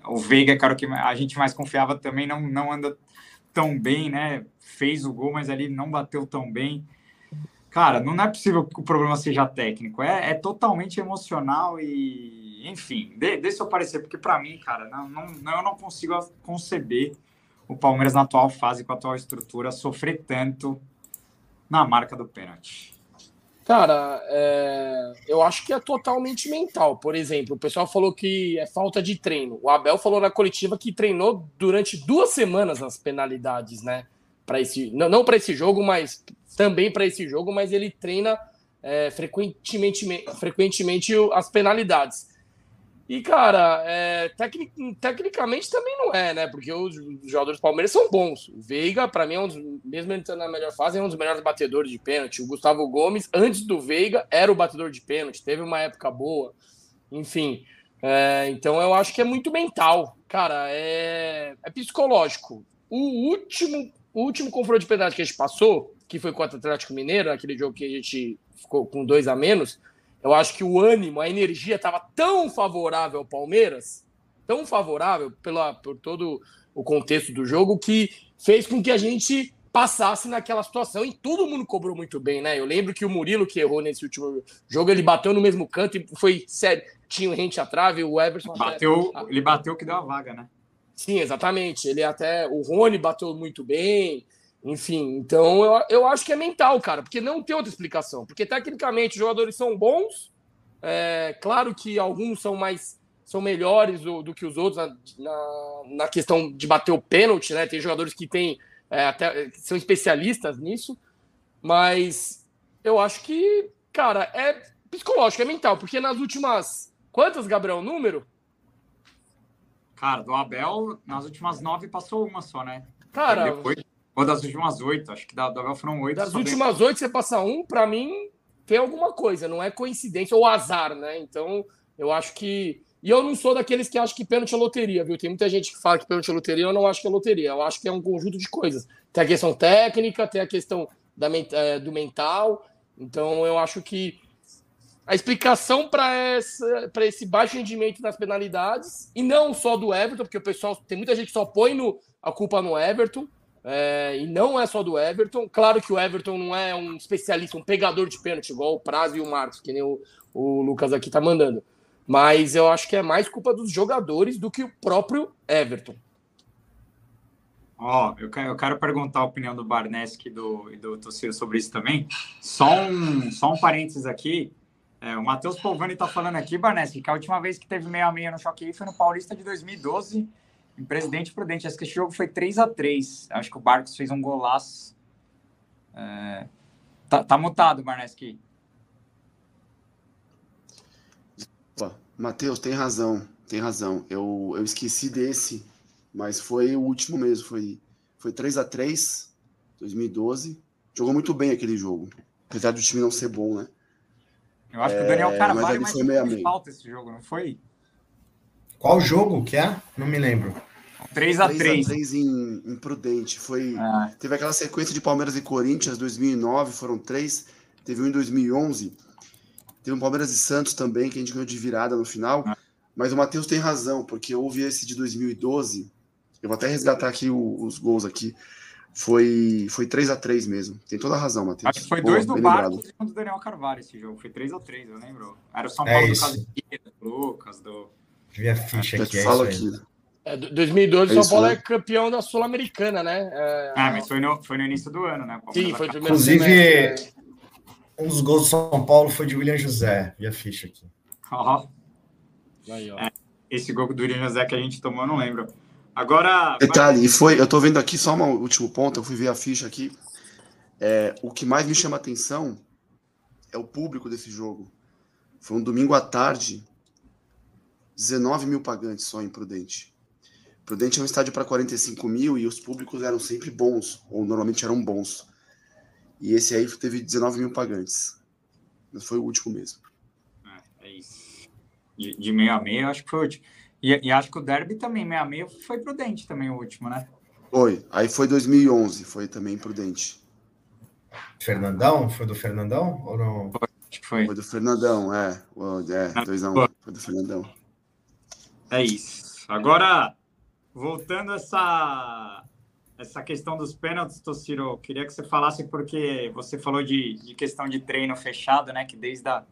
o Veiga, cara, que a gente mais confiava também não, não anda tão bem, né? Fez o gol, mas ali não bateu tão bem. Cara, não é possível que o problema seja técnico, é, é totalmente emocional e, enfim, dê, dê seu parecer, porque para mim, cara, não, não, eu não consigo conceber o Palmeiras na atual fase, com a atual estrutura, sofrer tanto na marca do pênalti? Cara, é... eu acho que é totalmente mental. Por exemplo, o pessoal falou que é falta de treino. O Abel falou na coletiva que treinou durante duas semanas as penalidades, né? Para esse, não, não para esse jogo, mas também para esse jogo, mas ele treina é, frequentemente, frequentemente as penalidades. E, cara, é, tecnic, tecnicamente também não é, né? Porque os, jogadores do Palmeiras são bons. O Veiga, para mim, é um dos, mesmo entrando na melhor fase, é um dos melhores batedores de pênalti. O Gustavo Gomes, antes do Veiga, era o batedor de pênalti. Teve uma época boa. Enfim. É, então eu acho que é muito mental. Cara, é, é psicológico. O último, o último confronto de pênalti que a gente passou, que foi contra o Atlético Mineiro, aquele jogo que a gente ficou com dois a menos eu acho que o ânimo, a energia estava tão favorável ao Palmeiras, tão favorável pela, por todo o contexto do jogo, que fez com que a gente passasse naquela situação e todo mundo cobrou muito bem, né? Eu lembro que o Murilo, que errou nesse último jogo, ele bateu no mesmo canto e foi sério. Tinha o rente à trave, o Everson. Bateu, até... Ele bateu que deu a vaga, né? Sim, exatamente. Ele até. O Rony bateu muito bem. Enfim, então eu, eu acho que é mental, cara, porque não tem outra explicação. Porque tecnicamente os jogadores são bons, é, claro que alguns são mais são melhores do, do que os outros na, na, na, questão de bater o pênalti, né? Tem jogadores que têm é, até são especialistas nisso, mas eu acho que, cara, é psicológico, é mental, porque nas últimas quantas, Gabriel, número? Cara, do Abel, nas últimas nove passou uma só, né? Cara, depois, ou das últimas oito, acho que da, Abel foram oito. Das últimas oito, você passa um, para mim, tem alguma coisa, não é coincidência ou azar, né? Então, eu acho que. E eu não sou daqueles que acham que pênalti é loteria, viu? Tem muita gente que fala que pênalti é loteria, eu não acho que é loteria. Eu acho que é um conjunto de coisas. Tem a questão técnica, tem a questão da, é, do mental. Então, eu acho que a explicação para esse baixo rendimento das penalidades, e não só do Everton, porque o pessoal tem muita gente que só põe no, a culpa no Everton. É, e não é só do Everton. Claro que o Everton não é um especialista, um pegador de pênalti, igual o Prazo e o Marcos, que nem o, o Lucas aqui tá mandando. Mas eu acho que é mais culpa dos jogadores do que o próprio Everton. Ó, oh, eu, quero, eu quero perguntar a opinião do Barneski e do, do Tossiro sobre isso também. Só um, só um parênteses aqui. É, o Matheus Polvani tá falando aqui, Barneski, que a última vez que teve meia-meia no Choque foi no Paulista de 2012 em Presidente Prudente. Acho que esse jogo foi 3 a 3 Acho que o Barcos fez um golaço. É... Tá, tá mutado, Barneski. Matheus, tem razão. Tem razão. Eu, eu esqueci desse, mas foi o último mesmo. Foi, foi 3 a 3 2012. Jogou muito bem aquele jogo. Apesar do time não ser bom, né? Eu acho que o Daniel é, Carvalho mas, mas foi falta esse jogo, não foi? Qual jogo que é? Não me lembro. 3 a 3 3 em, em Prudente. Foi, ah. Teve aquela sequência de Palmeiras e Corinthians, 2009, foram três. Teve um em 2011. Teve um Palmeiras e Santos também, que a gente ganhou de virada no final. Ah. Mas o Matheus tem razão, porque houve esse de 2012. Eu vou até resgatar aqui o, os gols aqui. Foi, foi 3 a 3 mesmo. Tem toda a razão, Matheus. Acho que foi Boa, dois do Barcos e um do Daniel Carvalho esse jogo. Foi 3 a 3 eu lembro. Era o São é Paulo é do Casimiro, do Lucas, do. Vi a ficha aqui. É fala aqui. É, 2012, o é São Paulo né? é campeão da Sul-Americana, né? É, ah, mas foi no, foi no início do ano, né? Sim, foi o primeiro Inclusive, semestre. um dos gols do São Paulo foi de William José. Vi a ficha aqui. Oh. Aí, é, esse gol do William José que a gente tomou, eu não lembro. Agora. Detalhe, e foi, eu tô vendo aqui só um último ponto, eu fui ver a ficha aqui. É, o que mais me chama atenção é o público desse jogo. Foi um domingo à tarde, 19 mil pagantes só em Prudente. Prudente é um estádio para 45 mil e os públicos eram sempre bons, ou normalmente eram bons. E esse aí teve 19 mil pagantes. Mas foi o último mesmo. É, é isso. De, de meio a meio, acho que foi o último. E, e, acho que o Derby também, meio a meio, foi Prudente também o último, né? Foi. Aí foi 2011, foi também Prudente. Fernandão? Foi do Fernandão ou não? Acho que foi. Foi do Fernandão, é. É, 2x1. Um. Foi do Fernandão. É isso. Agora, voltando a essa, essa questão dos pênaltis, Tossiro, queria que você falasse, porque você falou de, de questão de treino fechado, né? Que desde a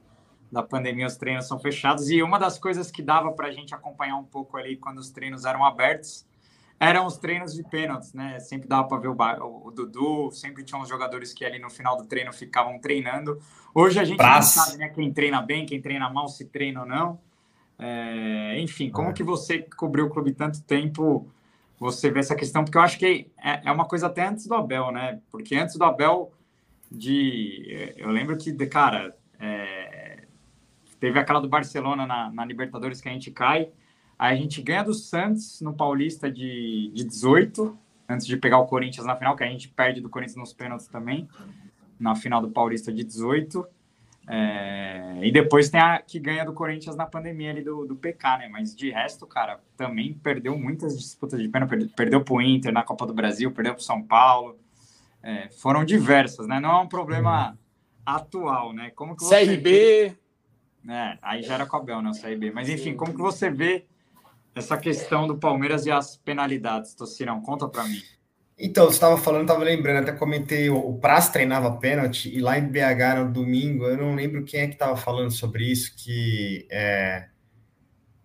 da pandemia os treinos são fechados. E uma das coisas que dava para a gente acompanhar um pouco ali quando os treinos eram abertos eram os treinos de pênaltis, né? Sempre dava para ver o, o, Dudu, sempre tinha uns jogadores que ali no final do treino ficavam treinando. Hoje a gente Praça. não sabe né, quem treina bem, quem treina mal, se treina ou não. É, enfim, como é. que você cobriu o clube tanto tempo, você vê essa questão? Porque eu acho que é, é uma coisa até antes do Abel, né? Porque antes do Abel, de, eu lembro que, cara, é, teve aquela do Barcelona na, na Libertadores que a gente cai, Aí a gente ganha do Santos no Paulista de, de 18, antes de pegar o Corinthians na final, que a gente perde do Corinthians nos pênaltis também, na final do Paulista de 18. É, e depois tem a que ganha do Corinthians na pandemia ali do, do PK, né? Mas de resto, cara, também perdeu muitas disputas de pênalti. Perdeu, perdeu para o Inter na Copa do Brasil, perdeu para o São Paulo. É, foram diversas, né? Não é um problema uhum. atual, né? Como que você CRB. É, aí já era com a Bel, né? O CRB. Mas enfim, como que você vê essa questão do Palmeiras e as penalidades, Tocirão, conta para mim. Então, você estava falando, estava lembrando, até comentei, o, Praz treinava pênalti, e lá em BH no domingo, eu não lembro quem é que estava falando sobre isso, que é,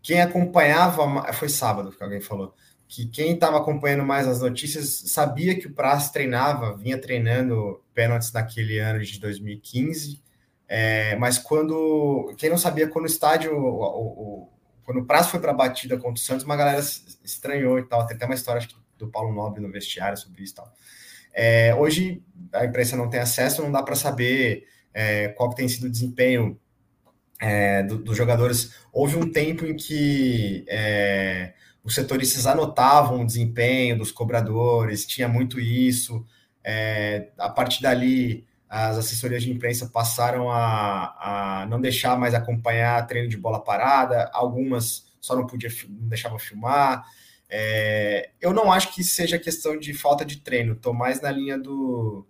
quem acompanhava, foi sábado que alguém falou, que quem estava acompanhando mais as notícias sabia que o Praz treinava, vinha treinando pênaltis naquele ano de 2015, é, mas quando, quem não sabia, quando o estádio, o, o, quando o Prazo foi para a batida contra o Santos, uma galera estranhou e tal. Tem até uma história acho, do Paulo Nobre no vestiário sobre isso e tal. É, hoje a imprensa não tem acesso, não dá para saber é, qual que tem sido o desempenho é, do, dos jogadores. Houve um tempo em que é, os setoristas anotavam o desempenho dos cobradores, tinha muito isso. É, a partir dali, as assessorias de imprensa passaram a, a não deixar mais acompanhar treino de bola parada, algumas só não podia não deixavam filmar. É, eu não acho que seja questão de falta de treino, estou mais na linha do,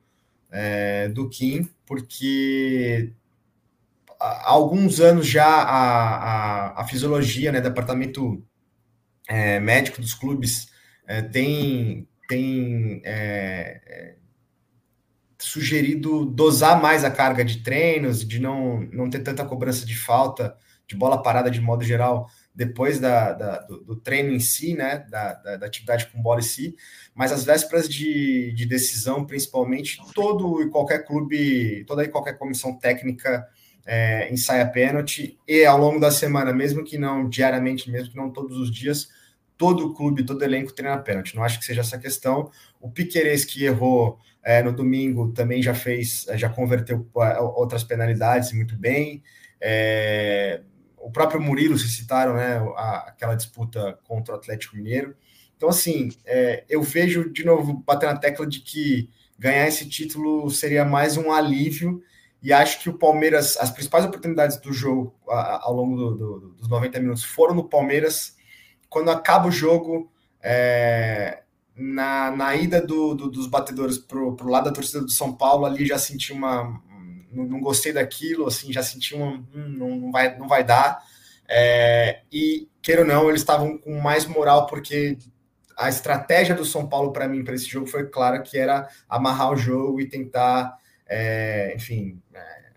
é, do Kim, porque há alguns anos já a, a, a fisiologia, né, departamento é, médico dos clubes é, tem, tem é, é, sugerido dosar mais a carga de treinos, de não, não ter tanta cobrança de falta, de bola parada de modo geral, depois da, da do, do, treino em si, né, da, da, da, atividade com bola em si, mas as vésperas de, de decisão, principalmente, todo e qualquer clube, toda e qualquer comissão técnica é, ensaia pênalti, e ao longo da semana, mesmo que não diariamente, mesmo que não todos os dias, todo clube, todo elenco treina pênalti. Não acho que seja essa questão. O Piqueires que errou é, no domingo também já fez, já converteu é, outras penalidades muito bem. É, o próprio Murilo se citaram, né? A, aquela disputa contra o Atlético Mineiro. Então, assim, é, eu vejo de novo bater na tecla de que ganhar esse título seria mais um alívio. E acho que o Palmeiras, as principais oportunidades do jogo a, ao longo do, do, dos 90 minutos foram no Palmeiras. Quando acaba o jogo, é, na, na ida do, do, dos batedores pro, pro lado da torcida do São Paulo, ali já senti uma. Não, não gostei daquilo, assim, já senti uma. Hum, não, não, vai, não vai dar. É, e, queira ou não, eles estavam com mais moral, porque a estratégia do São Paulo para mim, para esse jogo, foi clara que era amarrar o jogo e tentar, é, enfim, é,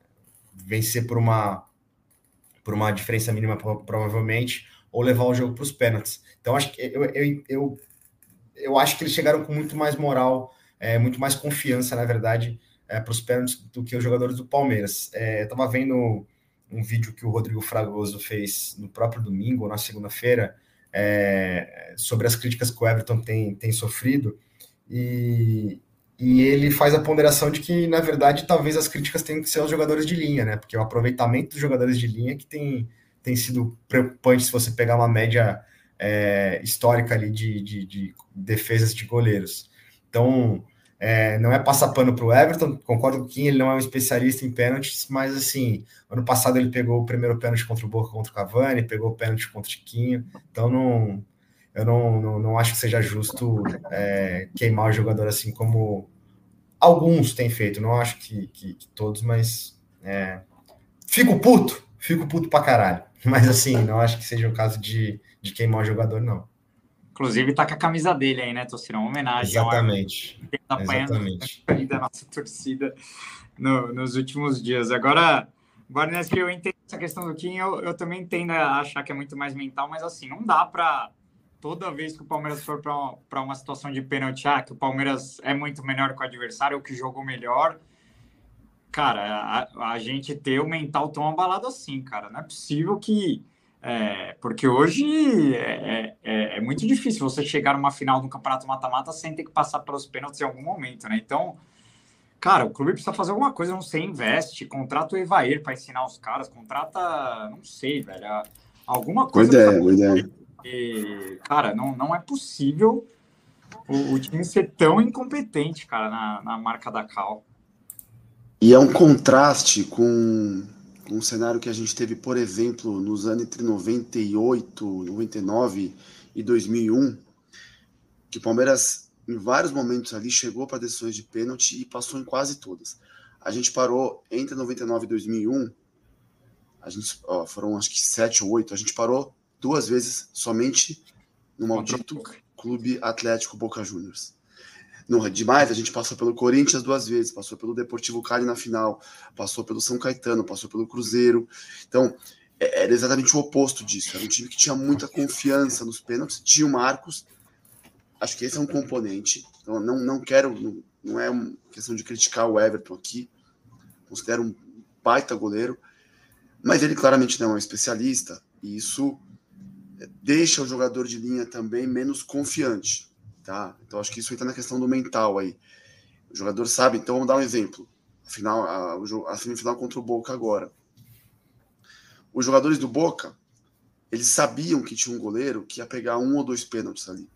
vencer por uma, por uma diferença mínima, provavelmente, ou levar o jogo para os pênaltis. Então, acho que eu, eu, eu eu acho que eles chegaram com muito mais moral, é, muito mais confiança, na verdade, é, pênaltis do que os jogadores do Palmeiras. É, estava vendo um vídeo que o Rodrigo Fragoso fez no próprio domingo, ou na segunda-feira, é, sobre as críticas que o Everton tem, tem sofrido, e, e ele faz a ponderação de que, na verdade, talvez as críticas tenham que ser aos jogadores de linha, né? Porque o aproveitamento dos jogadores de linha que tem, tem sido preocupante se você pegar uma média é, histórica ali de, de, de, defesas de goleiros. Então, é, não é passar pano para o Everton, concordo com o Kim, ele não é um especialista em pênaltis, mas assim, ano passado ele pegou o primeiro pênalti contra o Boca contra o Cavani, pegou o pênalti contra o Tiquinho, então não, eu não, não, não acho que seja justo é, queimar o jogador assim como alguns têm feito, não acho que, que, que todos, mas é, fico puto, fico puto pra caralho, mas assim, não acho que seja o caso de de queimar o jogador, não. Inclusive, tá com a camisa dele aí, né, Tocirão? Uma homenagem Exatamente. ao Exatamente. da nossa torcida no, nos últimos dias. Agora, Guarnés, que eu entendo essa questão do Kim, eu, eu também tendo a achar que é muito mais mental, mas assim, não dá para toda vez que o Palmeiras for para uma, uma situação de pênalti, ah, que o Palmeiras é muito melhor que o adversário, ou que jogou melhor, cara, a, a gente ter o mental tão abalado assim, cara. Não é possível que. É, porque hoje é, é, é, muito difícil você chegar numa final do campeonato mata-mata sem ter que passar pelos pênaltis em algum momento, né? Então, cara, o clube precisa fazer alguma coisa, não sei, investe, contrata o Evair para ensinar os caras, contrata, não sei, velho, alguma coisa. Boa ideia, boa ideia. Porque, cara, não, não é possível o, o time ser tão incompetente, cara, na, na marca da Cal. E é um contraste com, um cenário que a gente teve, por exemplo, nos anos entre 98, 99 e 2001, que o Palmeiras, em vários momentos ali, chegou para decisões de pênalti e passou em quase todas. A gente parou entre 99 e 2001, a gente, ó, foram acho que sete ou oito, a gente parou duas vezes somente no maldito Clube Atlético Boca Juniors no demais, a gente passou pelo Corinthians duas vezes, passou pelo Deportivo Cali na final, passou pelo São Caetano, passou pelo Cruzeiro. Então, é, era exatamente o oposto disso. Era um time que tinha muita confiança nos pênaltis, tinha o Marcos. Acho que esse é um componente. Então, não, não quero, não, não é uma questão de criticar o Everton aqui. Considero um baita goleiro, mas ele claramente não é um especialista, e isso deixa o jogador de linha também menos confiante. Tá? Então acho que isso entra na questão do mental aí. O jogador sabe, então vamos dar um exemplo. A, final, a, a semifinal contra o Boca agora. Os jogadores do Boca, eles sabiam que tinha um goleiro que ia pegar um ou dois pênaltis ali.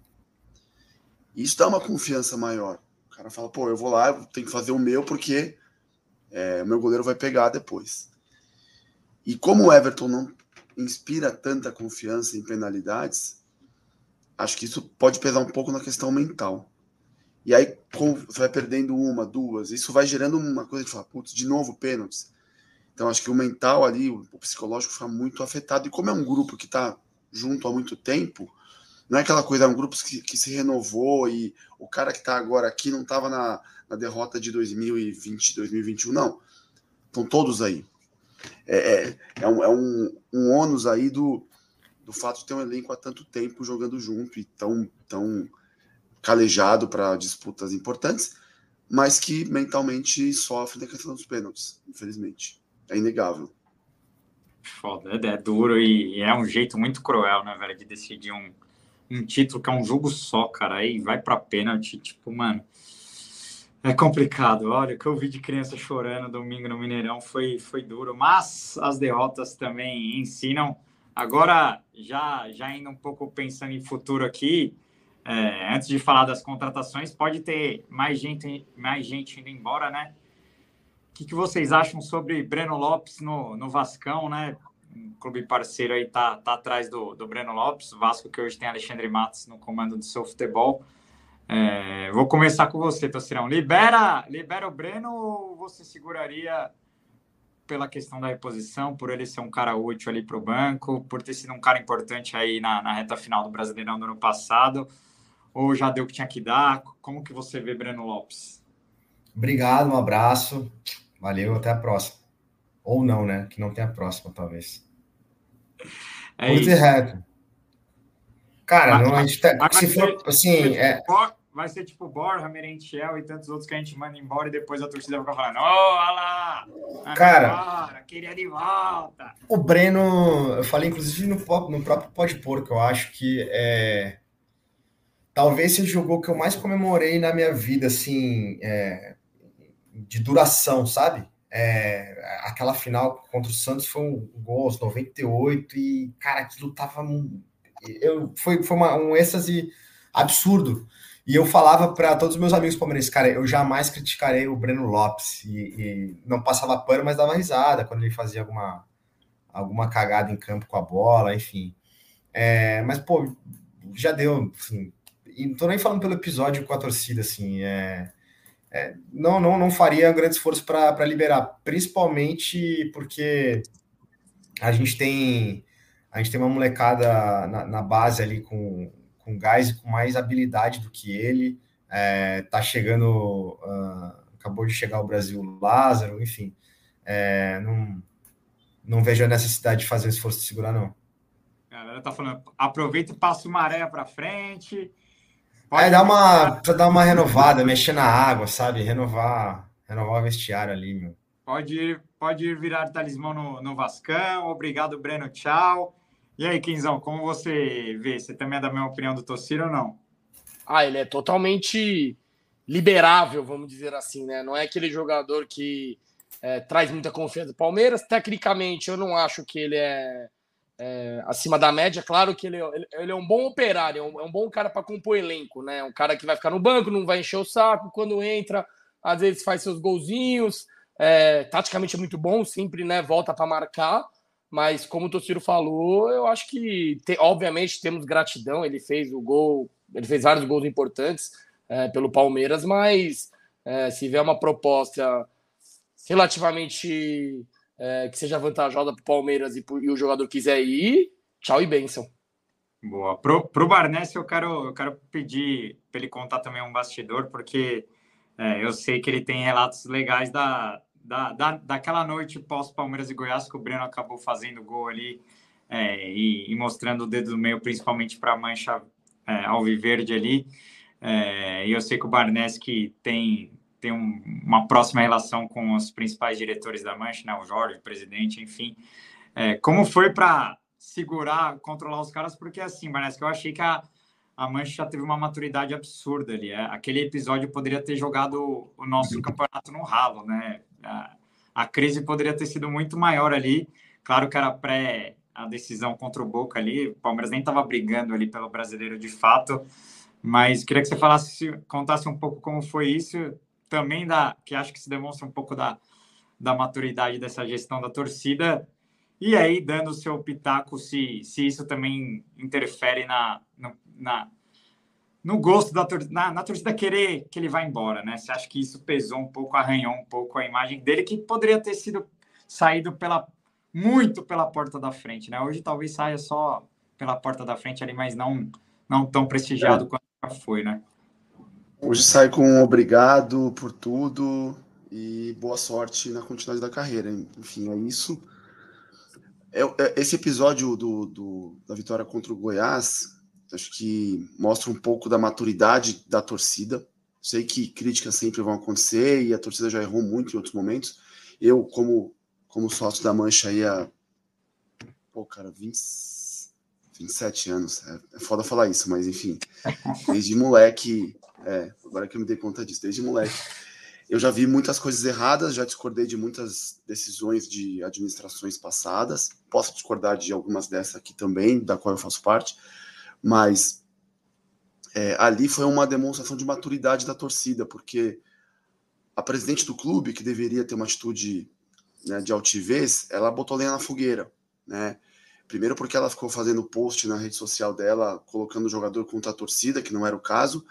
E isso dá uma confiança maior. O cara fala, pô, eu vou lá, eu tenho que fazer o meu porque é, o meu goleiro vai pegar depois. E como o Everton não inspira tanta confiança em penalidades, acho que isso pode pesar um pouco na questão mental. E aí, você vai perdendo uma, duas, isso vai gerando uma coisa de falar, putz, de novo pênaltis. Então, acho que o mental ali, o psicológico fica muito afetado. E como é um grupo que está junto há muito tempo, não é aquela coisa, é um grupo que, que se renovou e o cara que está agora aqui não estava na, na derrota de 2020, 2021, não. Estão todos aí. É, é, é, um, é um, um ônus aí do, do fato de ter um elenco há tanto tempo jogando junto e tão, tão calejado para disputas importantes, mas que mentalmente sofre da questão dos pênaltis, infelizmente. É inegável. Foda, é, é duro e é um jeito muito cruel, né, velho, de decidir um, um título que é um jogo só, cara, aí vai para pênalti, tipo, mano. É complicado. Olha, o que eu vi de criança chorando domingo no Mineirão foi, foi duro, mas as derrotas também ensinam Agora, já, já indo um pouco pensando em futuro aqui, é, antes de falar das contratações, pode ter mais gente, mais gente indo embora, né? O que, que vocês acham sobre Breno Lopes no, no Vascão, né? Um clube parceiro aí tá, tá atrás do, do Breno Lopes, Vasco que hoje tem Alexandre Matos no comando do seu futebol. É, vou começar com você, Tocirão. Libera, libera o Breno ou você seguraria pela questão da reposição, por ele ser um cara útil ali para o banco, por ter sido um cara importante aí na, na reta final do Brasileirão do ano passado, ou já deu o que tinha que dar? Como que você vê Breno Lopes? Obrigado, um abraço, valeu, até a próxima. Ou não, né? Que não tem a próxima, talvez. É Curto isso. reto. Cara, não, a gente tá, se for, assim, é vai ser tipo Borja, Merentiel e tantos outros que a gente manda embora e depois a torcida vai ficar falando: olha lá! Cara, embora, queria de volta. O Breno, eu falei inclusive no, no próprio Pode Porco, eu acho que é. Talvez seja o jogo que eu mais comemorei na minha vida, assim, é, de duração, sabe? É, aquela final contra o Santos foi um gol aos 98 e, cara, aquilo tava. Eu, foi foi uma, um êxtase absurdo. E eu falava para todos os meus amigos palmeirenses, cara, eu jamais criticarei o Breno Lopes. E, e, não passava pano, mas dava risada quando ele fazia alguma, alguma cagada em campo com a bola, enfim. É, mas, pô, já deu, assim, e não tô nem falando pelo episódio com a torcida, assim, é, é não, não, não faria um grande esforço para liberar, principalmente porque a gente tem a gente tem uma molecada na, na base ali com com gás e com mais habilidade do que ele. É, tá chegando, uh, acabou de chegar ao Brasil Lázaro, enfim. É, não, não vejo a necessidade de fazer esforço de segurar, não. Cara, galera tá falando, aproveita e passa o maré para frente. Pode é, dá uma, precisa dar uma renovada, mexer na água, sabe? Renovar, renovar o vestiário ali, meu. Pode ir, pode ir virar talismã no, no Vascão. Obrigado, Breno. Tchau. E aí, Quinzão, como você vê? Você também é da mesma opinião do Tociro ou não? Ah, ele é totalmente liberável, vamos dizer assim, né? Não é aquele jogador que é, traz muita confiança do Palmeiras. Tecnicamente, eu não acho que ele é é, acima da média. Claro que ele, ele, ele é um bom operário, é um, é um bom cara para compor elenco, né? Um cara que vai ficar no banco, não vai encher o saco. Quando entra, às vezes faz seus golzinhos. É, taticamente é muito bom, sempre né, volta para marcar. Mas como o Tociro falou, eu acho que, te, obviamente, temos gratidão. Ele fez o gol, ele fez vários gols importantes é, pelo Palmeiras, mas é, se vier uma proposta relativamente é, que seja vantajosa para o Palmeiras e, e, o jogador quiser ir, tchau e bênção. Boa. Pro, pro Barnes, eu quero, eu quero pedir para ele contar também um bastidor, porque é, eu sei que ele tem relatos legais da, da, da, daquela noite pós-Palmeiras e Goiás, que o Breno acabou fazendo gol ali é, e, e, mostrando o dedo do meio, principalmente para a mancha é, alviverde ali. É, e eu sei que o Barnes que tem tem um, uma próxima relação com os principais diretores da Mancha, né? o Jorge, o presidente, enfim. É, como foi para segurar, controlar os caras? Porque assim, parece que eu achei que a, a Mancha já teve uma maturidade absurda ali. É? Aquele episódio poderia ter jogado o nosso campeonato no ralo, né? A, a crise poderia ter sido muito maior ali. Claro que era pré a decisão contra o Boca ali, o Palmeiras nem estava brigando ali pelo brasileiro de fato, mas queria que você falasse, contasse um pouco como foi isso, também da que acho que se demonstra um pouco da, da maturidade dessa gestão da torcida. E aí, dando o seu pitaco, se, se isso também interfere na, na, no gosto da na, na, torcida querer que ele vá embora, né? Você acha que isso pesou um pouco, arranhou um pouco a imagem dele, que poderia ter sido saído pela muito pela porta da frente, né? Hoje talvez saia só pela porta da frente ali, mas não, não tão prestigiado é. quanto já foi, né? Hoje sai com um obrigado por tudo e boa sorte na continuidade da carreira. Enfim, é isso. É, é, esse episódio do, do, da vitória contra o Goiás, acho que mostra um pouco da maturidade da torcida. Sei que críticas sempre vão acontecer e a torcida já errou muito em outros momentos. Eu, como, como sócio da Mancha aí há, pô, cara, 20, 27 anos. É, é foda falar isso, mas enfim, desde moleque é, agora que eu me dei conta disso, desde moleque. Eu já vi muitas coisas erradas, já discordei de muitas decisões de administrações passadas. Posso discordar de algumas dessas aqui também, da qual eu faço parte, mas é, ali foi uma demonstração de maturidade da torcida, porque a presidente do clube, que deveria ter uma atitude né, de altivez, ela botou lenha na fogueira, né? Primeiro porque ela ficou fazendo post na rede social dela, colocando o jogador contra a torcida, que não era o caso,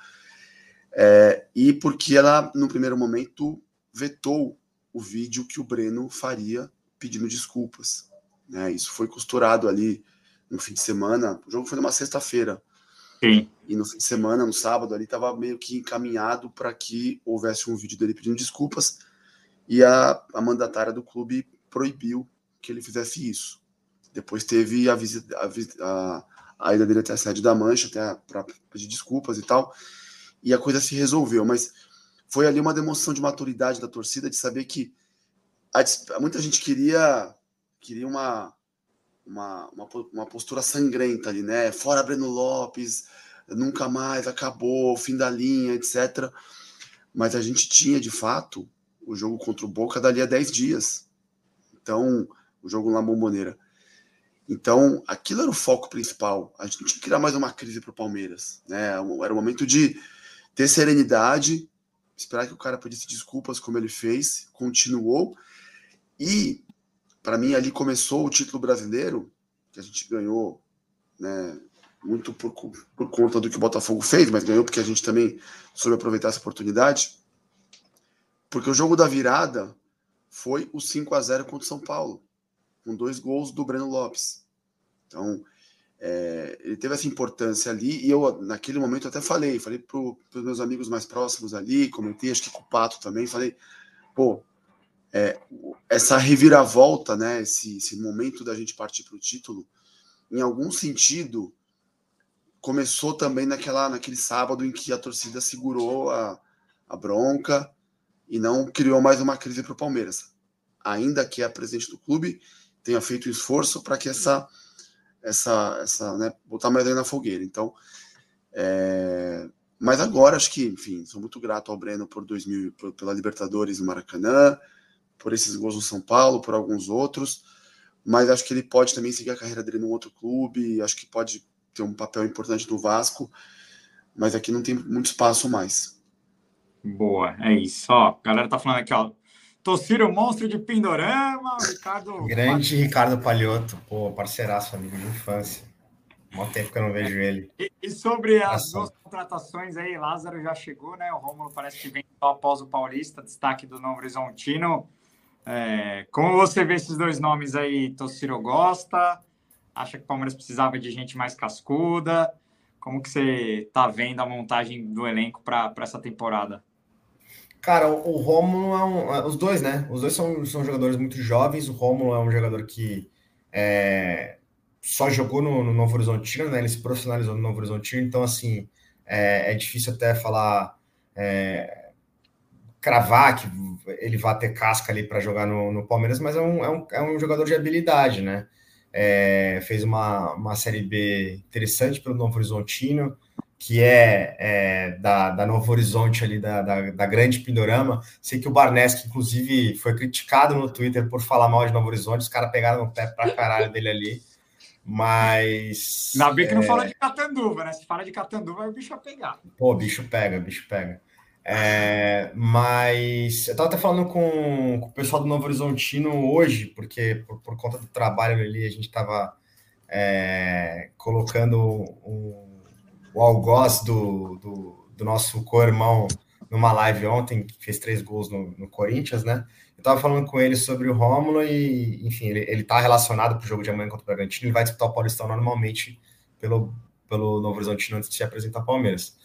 é, e porque ela, no primeiro momento, vetou o vídeo que o Breno faria pedindo desculpas. Né? Isso foi costurado ali no fim de semana. O jogo foi numa sexta-feira. E no fim de semana, no sábado, ali estava meio que encaminhado para que houvesse um vídeo dele pedindo desculpas. E a, a mandatária do clube proibiu que ele fizesse isso. Depois teve a visita, a, a, a ida dele até a sede da Mancha, até para pedir desculpas e tal e a coisa se resolveu. Mas foi ali uma demonstração de maturidade da torcida, de saber que a, muita gente queria, queria uma, uma, uma, uma, postura sangrenta ali, né? Fora Breno Lopes, nunca mais, acabou, fim da linha, etc. Mas a gente tinha, de fato, o jogo contra o Boca dali a 10 dias. Então, o jogo na Bomboneira. Então, aquilo era o foco principal. A gente tinha que criar mais uma crise para o Palmeiras. Né? Era o momento de ter serenidade, esperar que o cara pedisse desculpas como ele fez, continuou. E, para mim, ali começou o título brasileiro, que a gente ganhou, né, muito por, por conta do que o Botafogo fez, mas ganhou porque a gente também soube aproveitar essa oportunidade. Porque o jogo da virada foi o 5 a 0 contra o São Paulo, com dois gols do Breno Lopes. Então, é, ele teve essa importância ali, e eu, naquele momento, até falei, falei para os meus amigos mais próximos ali, comentei, acho que com o Pato também, falei, pô, é, essa reviravolta, né, esse, esse momento da gente partir para o título, em algum sentido, começou também naquela, naquele sábado em que a torcida segurou a, a bronca e não criou mais uma crise para o Palmeiras. Ainda que a presidente do clube tenha feito um esforço para que essa, essa, essa, né, botar mais na fogueira. Então, é... mas agora acho que, enfim, sou muito grato ao Breno por 2000, por, pela Libertadores no Maracanã, por esses gols no São Paulo, por alguns outros, mas acho que ele pode também seguir a carreira dele num outro clube, acho que pode ter um papel importante no Vasco, mas aqui não tem muito espaço mais. Boa, é isso. Ó, a galera tá falando aqui, ó. Tociro Monstro de Pindorama, Ricardo. Grande Ricardo Palhoto, pô, parceiraço, amigo de infância. Mó tempo que eu não vejo ele. E, e sobre as duas contratações aí, Lázaro já chegou, né? O Romulo parece que vem só após o Paulista, destaque do Novo Horizontino. É, como você vê esses dois nomes aí, Tociro gosta? Acha que o Palmeiras precisava de gente mais cascuda? Como que você está vendo a montagem do elenco para essa temporada? Cara, o, Romulo é um. É, os dois, né? Os dois são, são jogadores muito jovens. O Romulo é um jogador que é, só jogou no, no, Novo Horizontino, né? Ele se profissionalizou no Novo Horizontino, então, assim, é, é difícil até falar. É, cravar que ele vai ter casca ali para jogar no, no, Palmeiras, mas é um, é, um, é um jogador de habilidade, né? é, fez uma, uma Série B interessante pelo Novo Horizontino, que é, é da, da, Novo Horizonte ali, da, da, da, grande Pindorama. Sei que o Barnes, inclusive foi criticado no Twitter por falar mal de Novo Horizonte, os caras pegaram no pé pra caralho dele ali. Mas. Ainda bem que é... não fala de Catanduva, né? Se fala de Catanduva, o bicho vai pegar. Pô, bicho pega, bicho pega. É, mas eu estava até falando com, com, o pessoal do Novo Horizontino hoje, porque por, por conta do trabalho ali, a gente estava é, colocando um, o algoz do, do, do nosso co-irmão numa live ontem, que fez três gols no, no Corinthians, né? Eu estava falando com ele sobre o Rômulo e, enfim, ele está relacionado para o jogo de amanhã contra o Bragantino, ele vai disputar o Paulistão normalmente pelo, pelo Novo Horizontino antes de se apresentar ao Palmeiras.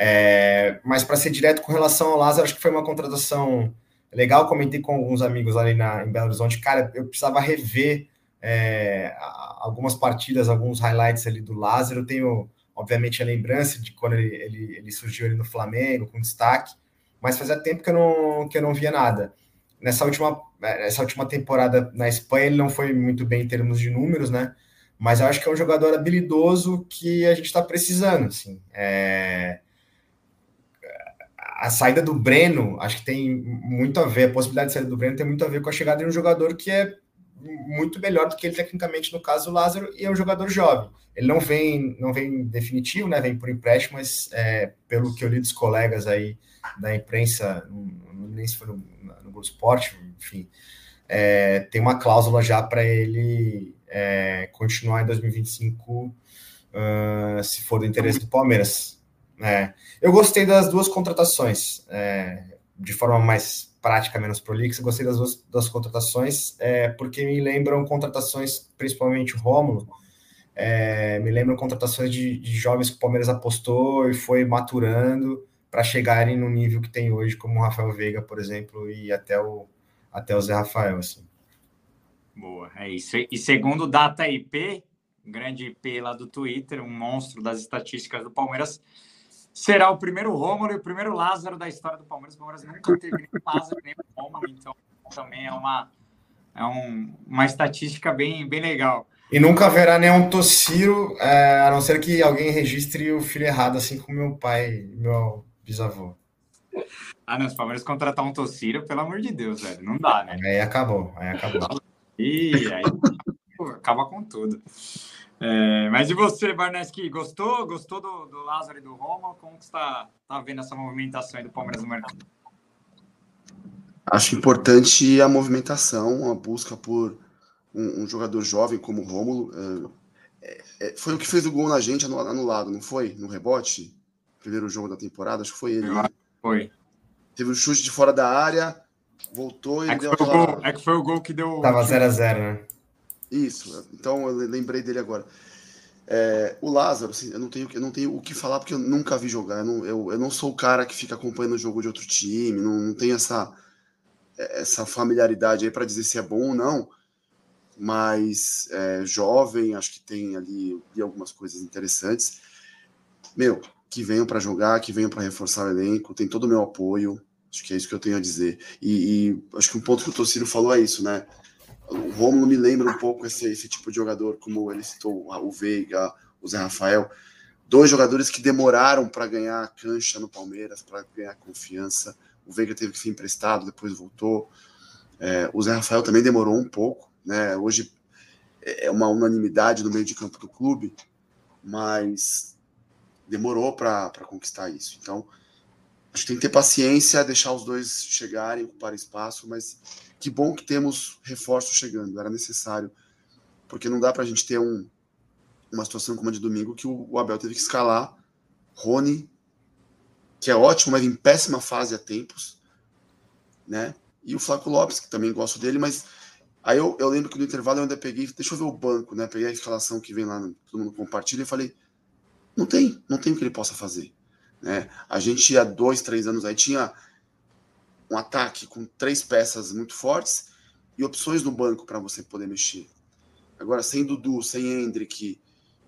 É, mas para ser direto com relação ao Lázaro, acho que foi uma contratação legal. Comentei com alguns amigos ali na, em Belo Horizonte. Cara, eu precisava rever é, algumas partidas, alguns highlights ali do Lázaro. Eu tenho, obviamente, a lembrança de quando ele, ele, ele surgiu ali no Flamengo, com destaque, mas fazia tempo que eu não, que eu não via nada. Nessa última, nessa última temporada na Espanha, ele não foi muito bem em termos de números, né? Mas eu acho que é um jogador habilidoso que a gente está precisando. Assim. É, a saída do Breno, acho que tem muito a ver, a possibilidade de saída do Breno tem muito a ver com a chegada de um jogador que é muito melhor do que ele tecnicamente, no caso do Lázaro, e é um jogador jovem. Ele não vem, não vem definitivo, né? Vem por empréstimo, mas é, pelo que eu li dos colegas aí da imprensa, nem se foi no, no Globo Esporte, enfim, é, tem uma cláusula já para ele é, continuar em 2025, uh, ah, se for do interesse do Palmeiras. É, eu gostei das duas contratações, é, de forma mais prática, menos prolixa. Gostei das duas, das contratações, é, porque me lembram contratações, principalmente o Rômulo, é, me lembram contratações de, de, jovens que o Palmeiras apostou e foi maturando para chegarem no nível que tem hoje, como o Rafael Veiga, por exemplo, e até o, até o Zé Rafael. Assim. Boa, é isso. E segundo o Data IP, grande IP lá do Twitter, um monstro das estatísticas do Palmeiras, será o primeiro Rômulo e o primeiro Lázaro da história do Palmeiras. O Palmeiras nunca teve nem Lázaro nem Rômulo, então também é uma, é um, uma estatística bem, bem legal. E nunca haverá nenhum Tossiro, é, a não ser que alguém registre o filho errado, assim como meu pai, meu bisavô. Ah, não, se o Palmeiras contratar um Tossiro, pelo amor de Deus, velho, não dá, né? Aí acabou, aí acabou. E aí acaba com tudo. É, mas e você, Barneski, gostou? Gostou do, do Lázaro e do Roma? Como que está tá vendo essa movimentação do Palmeiras no mercado? Acho importante a movimentação, a busca por um, um jogador jovem como o Rômulo. É, é, foi o que fez o gol na gente anulado, não foi? No rebote? Primeiro jogo da temporada, acho que foi ele. Né? Foi. Teve um chute de fora da área, voltou e é deu aquela... gol, É que foi o gol que deu. Tava 0x0, né? Isso, então eu lembrei dele agora. É, o Lázaro, assim, eu não, tenho, eu não tenho o que falar porque eu nunca vi jogar. Eu não, eu, eu não sou o cara que fica acompanhando o jogo de outro time, não, não tenho essa, essa familiaridade aí para dizer se é bom ou não. mas é, jovem, acho que tem ali, algumas coisas interessantes. Meu, que venham para jogar, que venham para reforçar o elenco, tem todo o meu apoio. Acho que é isso que eu tenho a dizer. E, e acho que um ponto que o Tociro falou é isso, né? O Romulo me lembra um pouco esse, esse tipo de jogador, como ele citou o Veiga, o Zé Rafael. Dois jogadores que demoraram para ganhar cancha no Palmeiras, para ganhar confiança. O Veiga teve que ser emprestado, depois voltou. É, o Zé Rafael também demorou um pouco, né? Hoje é uma unanimidade no meio de campo do clube, mas demorou para conquistar isso. Então, acho que tem que ter paciência, deixar os dois chegarem, ocupar espaço, mas que bom que temos reforços chegando, era necessário, porque não dá para a gente ter um, uma situação como a de domingo que o, o Abel teve que escalar Rony, que é ótimo, mas em péssima fase há tempos, né? E o Flaco Lopes, que também gosto dele, mas aí eu, eu lembro que no intervalo eu ainda peguei, deixa eu ver o banco, né? Peguei a escalação que vem lá, todo mundo compartilha e falei, não tem, não tem o que ele possa fazer. Né? A gente há dois, três anos aí tinha um ataque com três peças muito fortes e opções no banco para você poder mexer. Agora, sem Dudu, sem Hendrick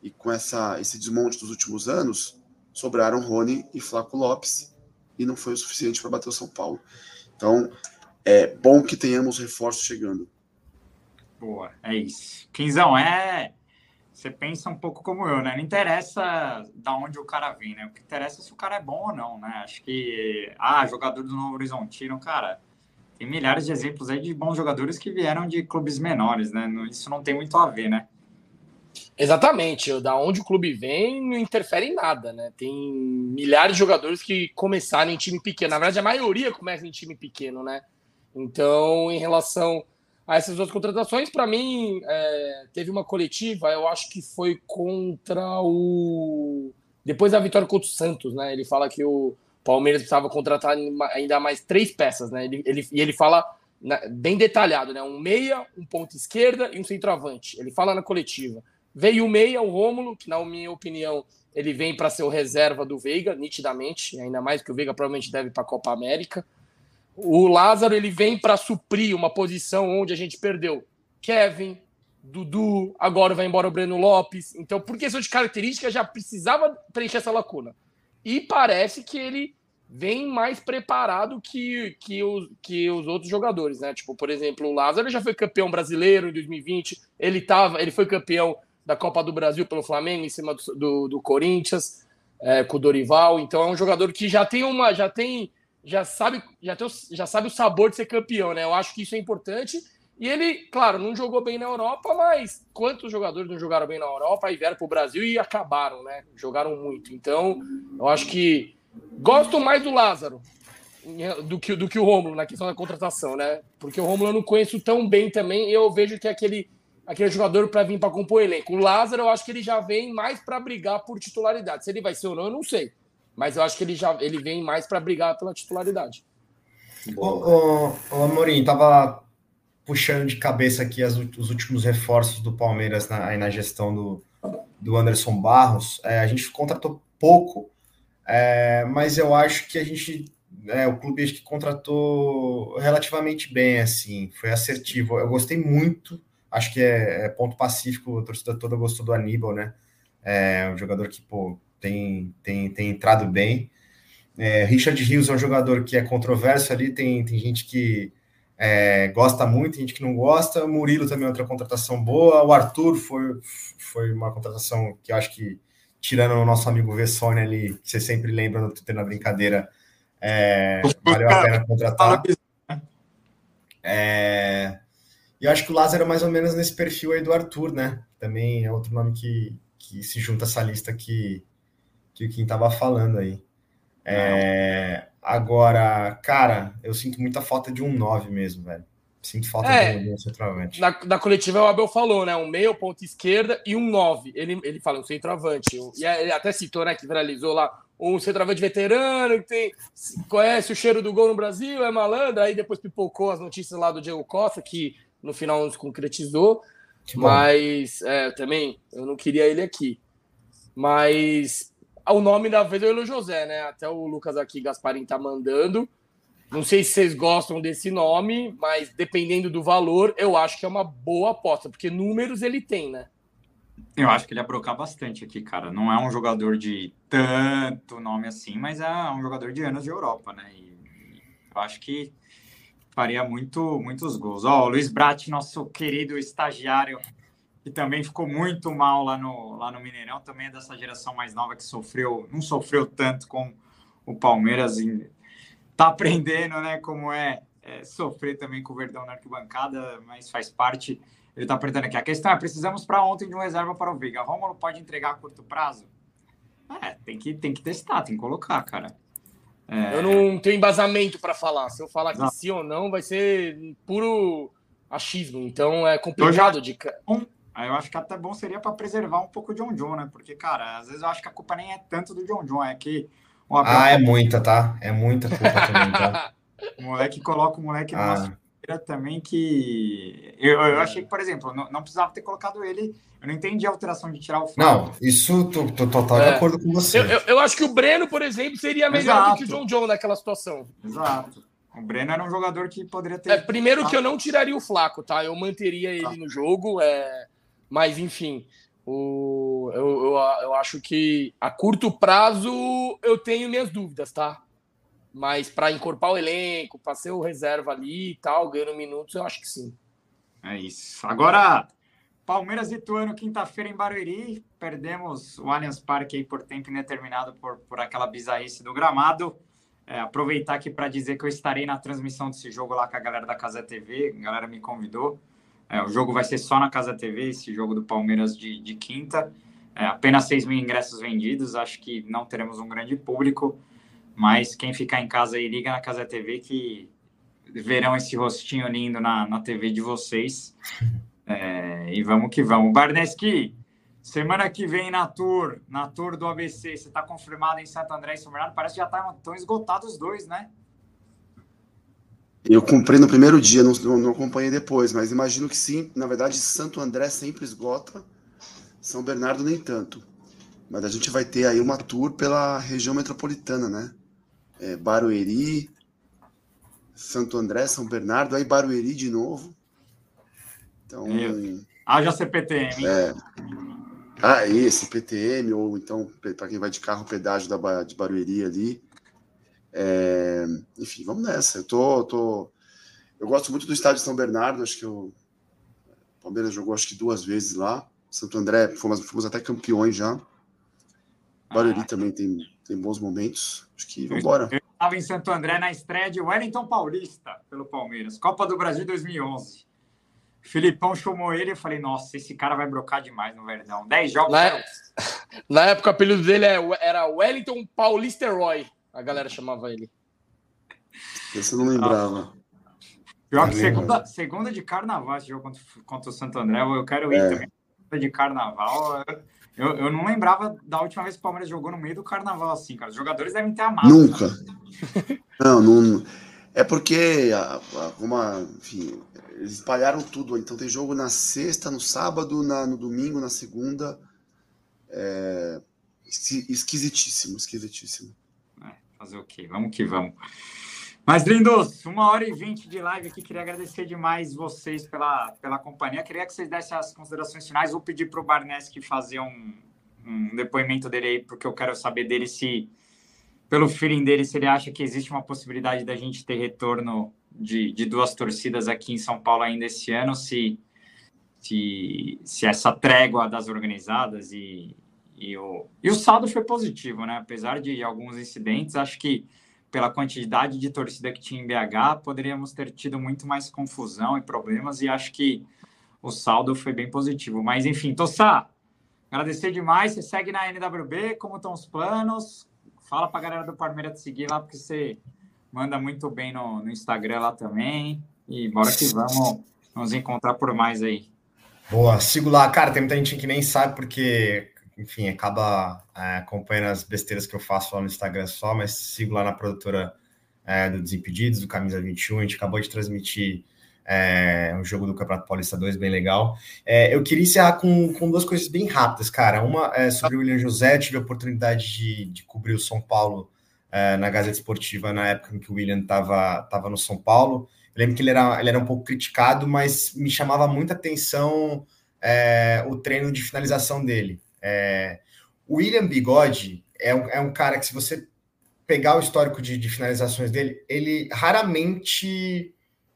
e com essa, esse desmonte dos últimos anos, sobraram Rony e Flaco Lopes e não foi o suficiente para bater o São Paulo. Então, é bom que tenhamos reforços chegando. Boa, é isso. Quinzão, é. Você pensa um pouco como eu, né? Não interessa da onde o cara vem, né? O que interessa é se o cara é bom ou não, né? Acho que. Ah, jogador do Novo Horizontino, cara. Tem milhares de exemplos aí de bons jogadores que vieram de clubes menores, né? Isso não tem muito a ver, né? Exatamente, da onde o clube vem não interfere em nada, né? Tem milhares de jogadores que começaram em time pequeno. Na verdade, a maioria começa em time pequeno, né? Então, em relação a essas duas contratações, para mim, é, teve uma coletiva, eu acho que foi contra o. Depois da vitória contra o Santos, né? Ele fala que o Palmeiras precisava contratar ainda mais três peças, né? Ele, ele, e ele fala bem detalhado, né? Um meia, um ponto esquerda e um centroavante. Ele fala na coletiva. Veio o meia, o Rômulo, que, na minha opinião, ele vem para ser o reserva do Veiga, nitidamente, ainda mais que o Veiga provavelmente deve para a Copa América. O Lázaro ele vem para suprir uma posição onde a gente perdeu Kevin, Dudu, agora vai embora o Breno Lopes. Então, por questão de características, já precisava preencher essa lacuna. E parece que ele vem mais preparado que, que, os, que os outros jogadores, né? Tipo, por exemplo, o Lázaro já foi campeão brasileiro em 2020, ele, tava, ele foi campeão da Copa do Brasil pelo Flamengo em cima do, do, do Corinthians, é, com o Dorival. Então é um jogador que já tem uma. já tem já sabe, já, tem, já sabe o sabor de ser campeão, né? Eu acho que isso é importante. E ele, claro, não jogou bem na Europa, mas quantos jogadores não jogaram bem na Europa e vieram para o Brasil e acabaram, né? Jogaram muito. Então, eu acho que gosto mais do Lázaro do que, do que o Romulo na questão da contratação, né? Porque o Romulo eu não conheço tão bem também e eu vejo que é aquele, aquele jogador para vir para compor o elenco. O Lázaro, eu acho que ele já vem mais para brigar por titularidade. Se ele vai ser ou não, eu não sei. Mas eu acho que ele já ele vem mais para brigar pela titularidade. Ô, ô, ô Amorim, tava puxando de cabeça aqui as, os últimos reforços do Palmeiras na, aí na gestão do, do Anderson Barros. É, a gente contratou pouco, é, mas eu acho que a gente. É, o clube acho que contratou relativamente bem, assim, foi assertivo. Eu gostei muito, acho que é, é ponto pacífico, a torcida toda gostou do Aníbal, né? É um jogador que, pô, tem, tem, tem entrado bem. É, Richard Rios é um jogador que é controverso ali, tem, tem gente que é, gosta muito, tem gente que não gosta. O Murilo também é outra contratação boa. O Arthur foi, foi uma contratação que eu acho que, tirando o nosso amigo Vessone ali, que você sempre lembra no Twitter na brincadeira, é, valeu a pena contratar. É, e eu acho que o Lázaro é mais ou menos nesse perfil aí do Arthur, né? Também é outro nome que, que se junta a essa lista que, que quem estava falando aí. É, agora, cara, eu sinto muita falta de um 9 mesmo, velho. Sinto falta é, de um centroavante. Na, na coletiva, o Abel falou, né? Um meio, ponto esquerda e um 9. Ele, ele fala um centroavante. E ele até citou, né? Que viralizou lá um centroavante veterano que tem, conhece o cheiro do gol no Brasil, é malandro. Aí depois pipocou as notícias lá do Diego Costa, que no final não se concretizou. Mas é, também eu não queria ele aqui. Mas o nome da vez é o José, né? Até o Lucas aqui, Gasparim, tá mandando. Não sei se vocês gostam desse nome, mas dependendo do valor, eu acho que é uma boa aposta, porque números ele tem, né? Eu acho que ele ia brocar bastante aqui, cara. Não é um jogador de tanto nome assim, mas é um jogador de anos de Europa, né? E eu acho que faria muito, muitos gols. Ó, o Luiz Brat, nosso querido estagiário, que também ficou muito mal lá no, lá no Mineirão, também é dessa geração mais nova que sofreu, não sofreu tanto com o Palmeiras. Tá aprendendo, né, como é, é sofrer também com o Verdão na arquibancada, mas faz parte. Ele tá apertando aqui. A questão é: precisamos para ontem de um reserva para o Veiga. Romulo pode entregar a curto prazo? É, tem que, tem que testar, tem que colocar, cara. É... Eu não tenho embasamento para falar. Se eu falar que sim ou não, vai ser puro achismo. Então é complicado já... de. Aí eu acho que até bom seria para preservar um pouco o John John, né? Porque, cara, às vezes eu acho que a culpa nem é tanto do John John, é que. Ah, é muita, tá? É muita culpa também, tá? o moleque coloca o moleque ah. também que. Eu, eu achei que, por exemplo, não, não, precisava ter colocado ele. Eu não entendi a alteração de tirar o Flávio. Não, isso tô, tô total é. de acordo com você. Eu, eu, eu, acho que o Breno, por exemplo, seria melhor Exato. do que o John John naquela situação. Exato. O Breno era um jogador que poderia ter. É, primeiro que eu não tiraria o Flaco, tá? Eu manteria ele tá. no jogo. É... Mas, enfim, o, eu, eu, eu acho que a curto prazo eu tenho minhas dúvidas, tá? Mas para encorpar o elenco, para ser o reserva ali e tal, ganhando minutos, eu acho que sim. É isso. Agora, Palmeiras e Ituano, quinta-feira em Barueri. Perdemos o Allianz Parque aí por tempo indeterminado por, por aquela bizarrice do gramado. É, aproveitar aqui para dizer que eu estarei na transmissão desse jogo lá com a galera da Casa TV. A galera me convidou. É, o jogo vai ser só na Casa TV, esse jogo do Palmeiras de, de quinta. É, apenas 6 mil ingressos vendidos, acho que não teremos um grande público, mas quem ficar em casa aí, liga na Casa TV que verão esse rostinho lindo na, na TV de vocês. É, e vamos que vamos. Barneski, semana que vem na Tour, na Tour do ABC, você está confirmado em Santo André e São Bernardo? Parece que já estão tá, esgotados os dois, né? Eu comprei no primeiro dia, não, não, acompanhei depois, mas imagino que sim. Na verdade, Santo André sempre esgota, São Bernardo nem tanto. Mas a gente vai ter aí uma tour pela região metropolitana, né? É, Barueri, Santo André, São Bernardo, aí Barueri de novo. Então. Haja CPTM. É. Ah, esse, PTM, ou então, para quem vai de carro, pedágio da, de Barueri ali. É, enfim, vamos nessa. Eu tô, tô, eu gosto muito do estádio de São Bernardo. Acho que o Palmeiras jogou acho que duas vezes lá. Santo André, fomos, fomos até campeões já. Barueri ah, também tem, tem bons momentos. Acho que vamos embora. Eu estava em Santo André na estreia de Wellington Paulista pelo Palmeiras, Copa do Brasil 2011. Filipão chamou ele e eu falei, nossa, esse cara vai brocar demais no Verdão. 10 jogos. Na, na época, o apelido dele é era Wellington Paulista Roy. A galera chamava ele. Esse eu não lembrava. Pior que segunda, segunda de carnaval, esse jogo contra, contra o Santo André, eu quero ir é. também. Segunda de carnaval. Eu, eu não lembrava da última vez que o Palmeiras jogou no meio do carnaval assim, cara. Os jogadores devem ter amado. Nunca. não, não. É porque, uma, enfim, eles espalharam tudo. Então tem jogo na sexta, no sábado, na, no domingo, na segunda. É, esquisitíssimo, esquisitíssimo. Fazer o quê? Vamos que vamos. Mas, lindos, uma hora e vinte de live aqui. Queria agradecer demais vocês pela, pela companhia. Queria que vocês dessem as considerações finais. Vou pedir para o Barneski fazer um, um depoimento dele aí, porque eu quero saber dele se, pelo feeling dele, se ele acha que existe uma possibilidade da gente ter retorno de, de duas torcidas aqui em São Paulo ainda esse ano, se, se, se essa trégua das organizadas e, e o, e o saldo foi positivo, né? Apesar de alguns incidentes, acho que pela quantidade de torcida que tinha em BH, poderíamos ter tido muito mais confusão e problemas, e acho que o saldo foi bem positivo. Mas, enfim, Tossá, agradecer demais. Você segue na NWB, como estão os planos? Fala para a galera do Palmeiras te seguir lá, porque você manda muito bem no, no Instagram lá também. E bora que vamos nos encontrar por mais aí. Boa, sigo lá. Cara, tem muita gente que nem sabe, porque enfim, acaba é, acompanhando as besteiras que eu faço lá no Instagram só, mas sigo lá na produtora é, do Desimpedidos, do Camisa 21. A gente acabou de transmitir é, um jogo do Campeonato Paulista 2 bem legal. É, eu queria encerrar com, com duas coisas bem rápidas, cara. Uma é sobre o William José, tive a oportunidade de, de cobrir o São Paulo é, na Gazeta Esportiva na época em que o William estava tava no São Paulo. Eu lembro que ele era, ele era um pouco criticado, mas me chamava muita atenção é, o treino de finalização dele. É, o William Bigode é um, é um cara que, se você pegar o histórico de, de finalizações dele, ele raramente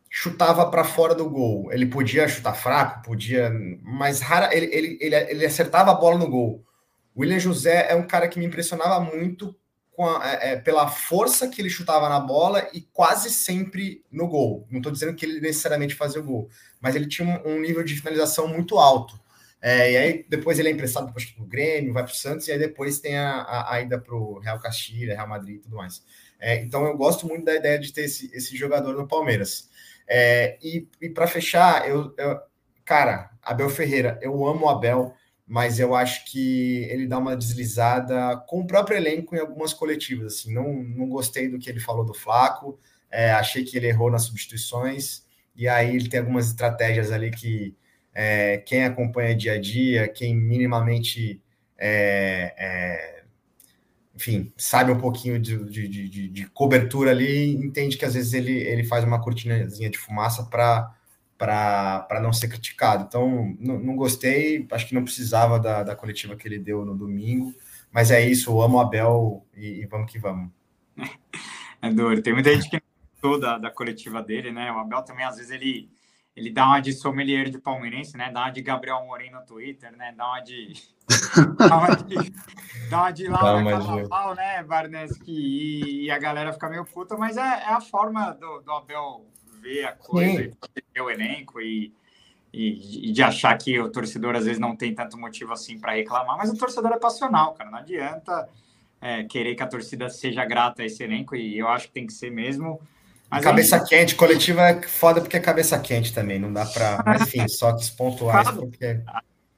chutava para fora do gol. Ele podia chutar fraco, podia, mas rara, ele, ele, ele, ele acertava a bola no gol. O William José é um cara que me impressionava muito a, é, é, pela força que ele chutava na bola e quase sempre no gol. Não estou dizendo que ele necessariamente fazia o gol, mas ele tinha um, um nível de finalização muito alto. É, e aí depois ele é emprestado para o Grêmio, vai para o Santos, e aí depois tem a, a, a ida para o Real Castilha, Real Madrid e tudo mais. É, então eu gosto muito da ideia de ter esse, esse jogador no Palmeiras. É, e, e para fechar, eu, eu, cara, Abel Ferreira, eu amo o Abel, mas eu acho que ele dá uma deslizada com o próprio elenco em algumas coletivas. Assim, não, não gostei do que ele falou do Flaco, é, achei que ele errou nas substituições, e aí ele tem algumas estratégias ali que é, quem acompanha dia a dia, quem minimamente é, é, enfim, sabe um pouquinho de, de, de, de, cobertura ali, entende que às vezes ele, ele faz uma cortinazinha de fumaça para não ser criticado. Então, não, não, gostei, acho que não precisava da, da coletiva que ele deu no domingo, mas é isso, eu amo o Abel e, e vamos que vamos. É duro, tem muita gente que não gostou da, da coletiva dele, né? O Abel também, às vezes, ele ele dá uma de sommelier de palmeirense, né? Dá uma de Gabriel Morim no Twitter, né? Dá uma de. dá uma de, dá uma de Laura Carnaval, né, Barneski? E, e, a galera fica meio puta, mas é, é a forma do, do, Abel ver a coisa, ver o elenco e, e, e, de achar que o torcedor às vezes não tem tanto motivo assim para reclamar, mas o torcedor é passional, cara. Não adianta é, querer que a torcida seja grata a esse elenco, e eu acho que tem que ser mesmo. Mas cabeça aí... quente, coletiva é foda porque é cabeça quente também, não dá para. Mas enfim, só que pontuais porque.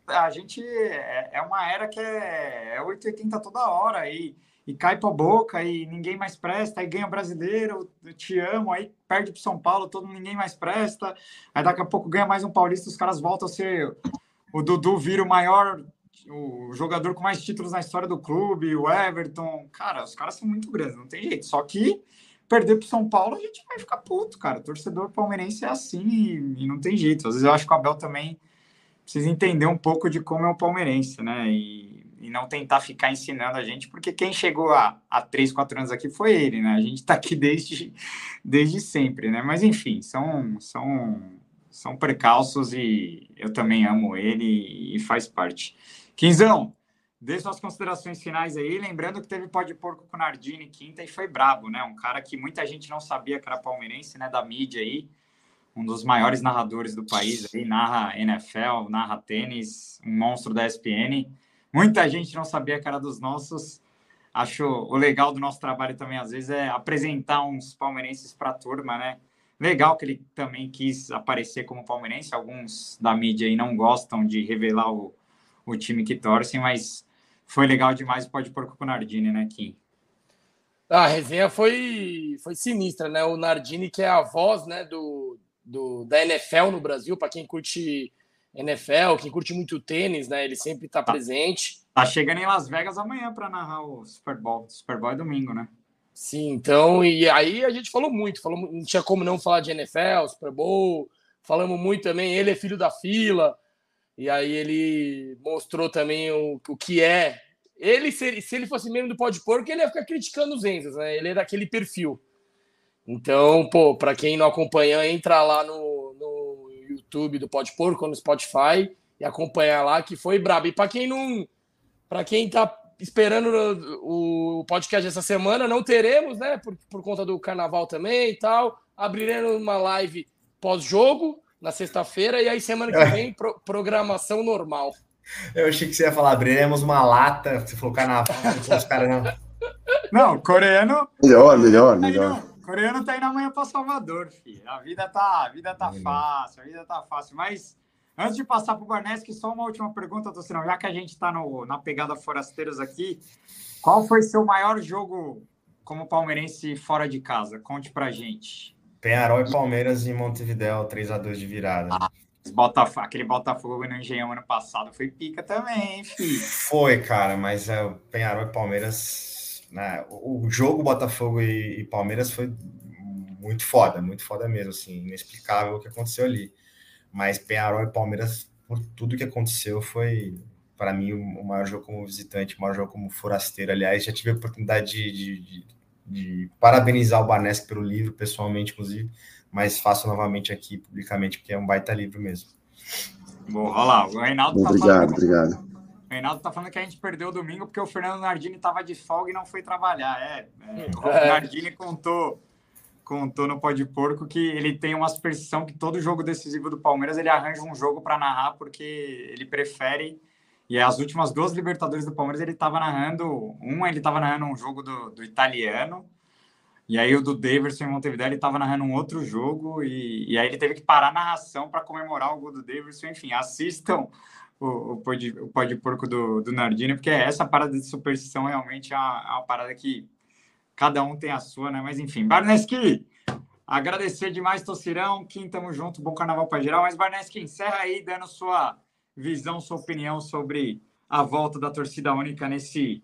A gente é, é uma era que é, é 880 toda hora e, e cai para boca e ninguém mais presta, aí ganha brasileiro, te amo, aí perde para São Paulo, todo ninguém mais presta, aí daqui a pouco ganha mais um paulista, os caras voltam a ser. O Dudu vira o maior o jogador com mais títulos na história do clube, o Everton. Cara, os caras são muito grandes, não tem jeito. Só que perder para São Paulo, a gente vai ficar puto, cara. Torcedor palmeirense é assim e, não tem jeito. Às vezes eu acho que o Abel também precisa entender um pouco de como é o palmeirense, né? E, e não tentar ficar ensinando a gente, porque quem chegou há, três, quatro anos aqui foi ele, né? A gente está aqui desde, desde sempre, né? Mas enfim, são, são, são precalços e eu também amo ele e faz parte. Quinzão, Dê suas considerações finais aí, lembrando que teve pode porco com o Nardini quinta e foi brabo, né? Um cara que muita gente não sabia que era palmeirense, né? Da mídia aí, um dos maiores narradores do país aí, narra NFL, narra tênis, um monstro da ESPN. Muita gente não sabia que era dos nossos. Acho o legal do nosso trabalho também, às vezes, é apresentar uns palmeirenses para a turma, né? Legal que ele também quis aparecer como palmeirense. Alguns da mídia aí não gostam de revelar o, o time que torcem, mas foi legal demais Pode Porco com o Nardini, né, Kim? A resenha foi, foi sinistra, né? O Nardini, que é a voz né, do, do, da NFL no Brasil, para quem curte NFL, quem curte muito tênis, né? Ele sempre está tá, presente. Tá chegando em Las Vegas amanhã para narrar o Super Bowl. Super Bowl é domingo, né? Sim, então, e aí a gente falou muito, falou, não tinha como não falar de NFL, Super Bowl, falamos muito também, ele é filho da fila, e aí ele mostrou também o, o que é. Ele, se, ele, se ele fosse membro do Pode Porco, ele ia ficar criticando os Enzos, né? Ele é daquele perfil. Então, pô, para quem não acompanha, entra lá no, no YouTube do Pode Porco, no Spotify, e acompanha lá, que foi brabo. E para quem não. Para quem tá esperando o, o podcast essa semana, não teremos, né? Por, por conta do carnaval também e tal. Abriremos uma live pós-jogo na sexta-feira, e aí semana que vem, pro, programação normal. Eu achei que você ia falar, abriremos uma lata, você falou carnaval, os caras não. Não, coreano. Melhor, melhor, melhor. coreano tá indo amanhã para Salvador, filho. A vida tá, a vida tá fácil, a vida tá fácil. Mas antes de passar para o Barneski, só uma última pergunta, Tocinão. Já que a gente está na pegada Forasteiros aqui, qual foi seu maior jogo como palmeirense fora de casa? Conte pra gente. Penharol e Palmeiras em Montevidéu, 3 a 2 de virada. Ah, Botafogo, aquele Botafogo no Engenhão ano passado foi pica também, filho. Foi, cara, mas é, Penharol e Palmeiras né? O jogo Botafogo e, e Palmeiras foi muito foda, muito foda mesmo, assim, inexplicável o que aconteceu ali. Mas Penharol e Palmeiras, por tudo que aconteceu, foi para mim o maior jogo como visitante, o maior jogo como forasteiro. Aliás, já tive a oportunidade de, de, de, de parabenizar o Barnesco pelo livro, pessoalmente, inclusive, mas faço novamente aqui publicamente, porque é um baita livro mesmo. Bom, olha lá, o Reinaldo tá Obrigado, falando... obrigado. O Reinaldo tá falando que a gente perdeu o domingo porque o Fernando Nardini estava de folga e não foi trabalhar. É, é o é. Nardini contou, contou no Pó de Porco que ele tem uma superstição que todo jogo decisivo do Palmeiras ele arranja um jogo para narrar porque ele prefere. E as últimas duas Libertadores do Palmeiras ele estava narrando. Uma ele estava narrando um jogo do, do italiano. E aí o do Davidson em Montevideo ele estava narrando um outro jogo e, e aí ele teve que parar a narração para comemorar o gol do Davidson. Enfim, assistam o, o, pó, de, o pó porco do, do Nardini, porque essa parada de superstição realmente é uma, é uma parada que cada um tem a sua, né? Mas enfim, Barneski, agradecer demais, Tocirão, Kim, tamo junto, bom carnaval para geral. Mas Barneski, encerra aí dando sua visão, sua opinião sobre a volta da torcida única nesse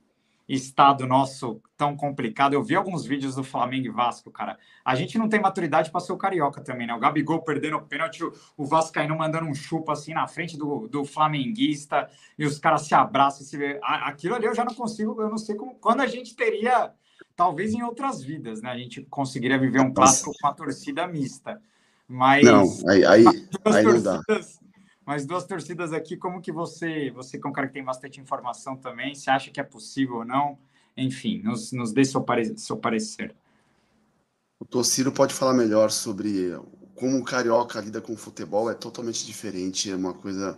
estado nosso tão complicado. Eu vi alguns vídeos do Flamengo e Vasco, cara. A gente não tem maturidade para ser o carioca também, né? O Gabigol perdendo o pênalti, o Vascaíno mandando um chupa assim na frente do, do flamenguista e os caras se abraçam. Se... Aquilo ali eu já não consigo, eu não sei como, quando a gente teria, talvez em outras vidas, né? A gente conseguiria viver um clássico com uma torcida mista. Mas. Não, aí, aí, aí não dá mas duas torcidas aqui, como que você, você que é um cara que tem bastante informação também, você acha que é possível ou não? Enfim, nos, nos dê seu, pare, seu parecer. O Tociro pode falar melhor sobre como o carioca lida com o futebol, é totalmente diferente, é uma coisa,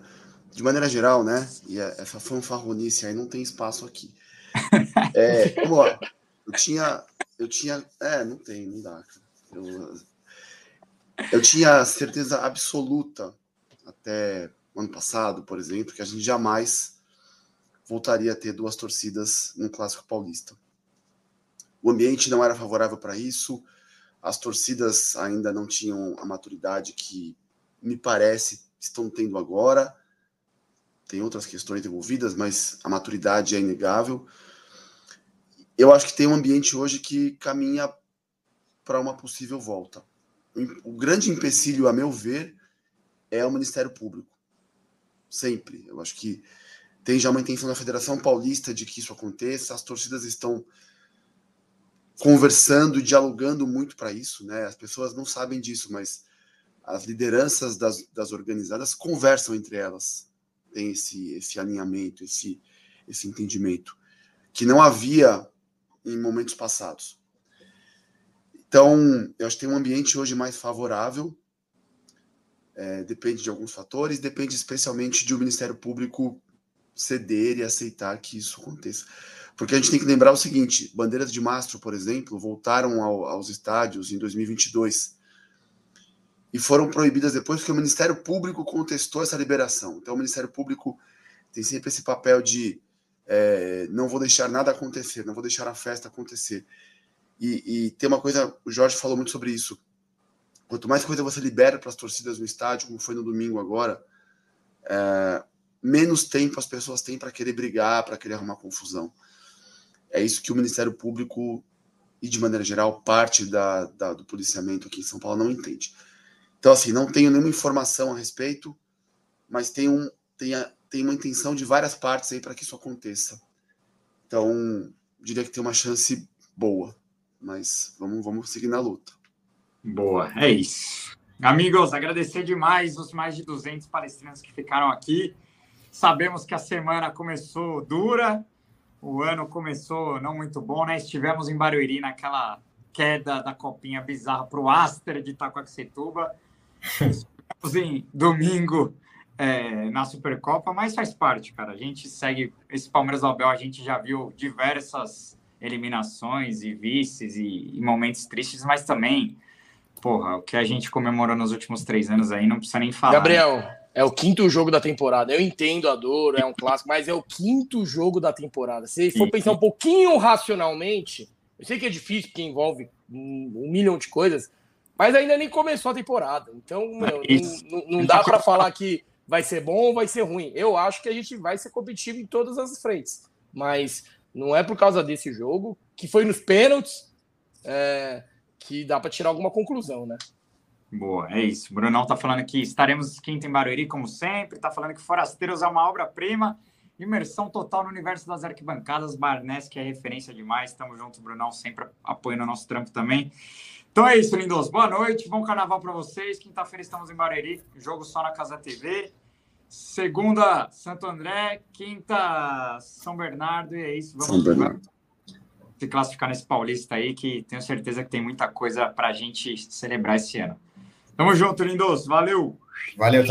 de maneira geral, né? E é, essa fanfarronice aí não tem espaço aqui. É, lá. Eu tinha, eu tinha, é, não tem, não dá. Eu, eu tinha certeza absoluta até ano passado, por exemplo, que a gente jamais voltaria a ter duas torcidas no Clássico Paulista. O ambiente não era favorável para isso, as torcidas ainda não tinham a maturidade que me parece estão tendo agora. Tem outras questões envolvidas, mas a maturidade é inegável. Eu acho que tem um ambiente hoje que caminha para uma possível volta. O grande empecilho, a meu ver, é o Ministério Público. Sempre. Eu acho que tem já uma intenção da Federação Paulista de que isso aconteça, as torcidas estão conversando e dialogando muito para isso, né? As pessoas não sabem disso, mas as lideranças das, das organizadas conversam entre elas, tem esse, esse alinhamento, esse, esse entendimento, que não havia em momentos passados. Então, eu acho que tem um ambiente hoje mais favorável é, depende de alguns fatores, depende especialmente de o Ministério Público ceder e aceitar que isso aconteça. Porque a gente tem que lembrar o seguinte: bandeiras de mastro, por exemplo, voltaram ao, aos estádios em 2022 e foram proibidas depois porque o Ministério Público contestou essa liberação. Então, o Ministério Público tem sempre esse papel de é, não vou deixar nada acontecer, não vou deixar a festa acontecer. E, e tem uma coisa, o Jorge falou muito sobre isso. Quanto mais coisa você libera para as torcidas no estádio, como foi no domingo agora, é, menos tempo as pessoas têm para querer brigar, para querer arrumar confusão. É isso que o Ministério Público e, de maneira geral, parte da, da, do policiamento aqui em São Paulo não entende. Então, assim, não tenho nenhuma informação a respeito, mas tem, um, tem, a, tem uma intenção de várias partes aí para que isso aconteça. Então, diria que tem uma chance boa, mas vamos, vamos seguir na luta. Boa, é isso. Amigos, agradecer demais os mais de 200 palestrantes que ficaram aqui. Sabemos que a semana começou dura, o ano começou não muito bom, né? Estivemos em Barueri naquela queda da copinha bizarra para o Aster de Itacoaxetuba. Estivemos em domingo é, na Supercopa, mas faz parte, cara. A gente segue esse Palmeiras Abel, a gente já viu diversas eliminações e vices e, e momentos tristes, mas também porra, o que a gente comemorou nos últimos três anos aí não precisa nem falar. Gabriel, né? é o quinto jogo da temporada. Eu entendo a dor, é um clássico, mas é o quinto jogo da temporada. Se for pensar um pouquinho racionalmente, eu sei que é difícil porque envolve um, milhão de coisas, mas ainda nem começou a temporada. Então, meu, não, não, dá para falar que vai ser bom ou vai ser ruim. Eu acho que a gente vai ser competitivo em todas as frentes, mas não é por causa desse jogo que foi nos pênaltis, é, que dá para tirar alguma conclusão, né? Boa, é isso. O Brunão tá falando que estaremos quinta em Barueri, como sempre. Tá falando que Forasteiros é uma obra-prima. Imersão total no universo das arquibancadas. Barnes, que é referência demais. Tamo junto, Brunão, sempre apoiando o nosso trampo também. Então é isso, lindos. Boa noite. Bom carnaval para vocês. Quinta-feira estamos em Barueri. Jogo só na Casa TV. Segunda, Santo André. Quinta, São Bernardo. E é isso. Vamos São Bernardo. Se classificar nesse Paulista aí, que tenho certeza que tem muita coisa para a gente celebrar esse ano. Tamo junto, lindos. Valeu. Valeu.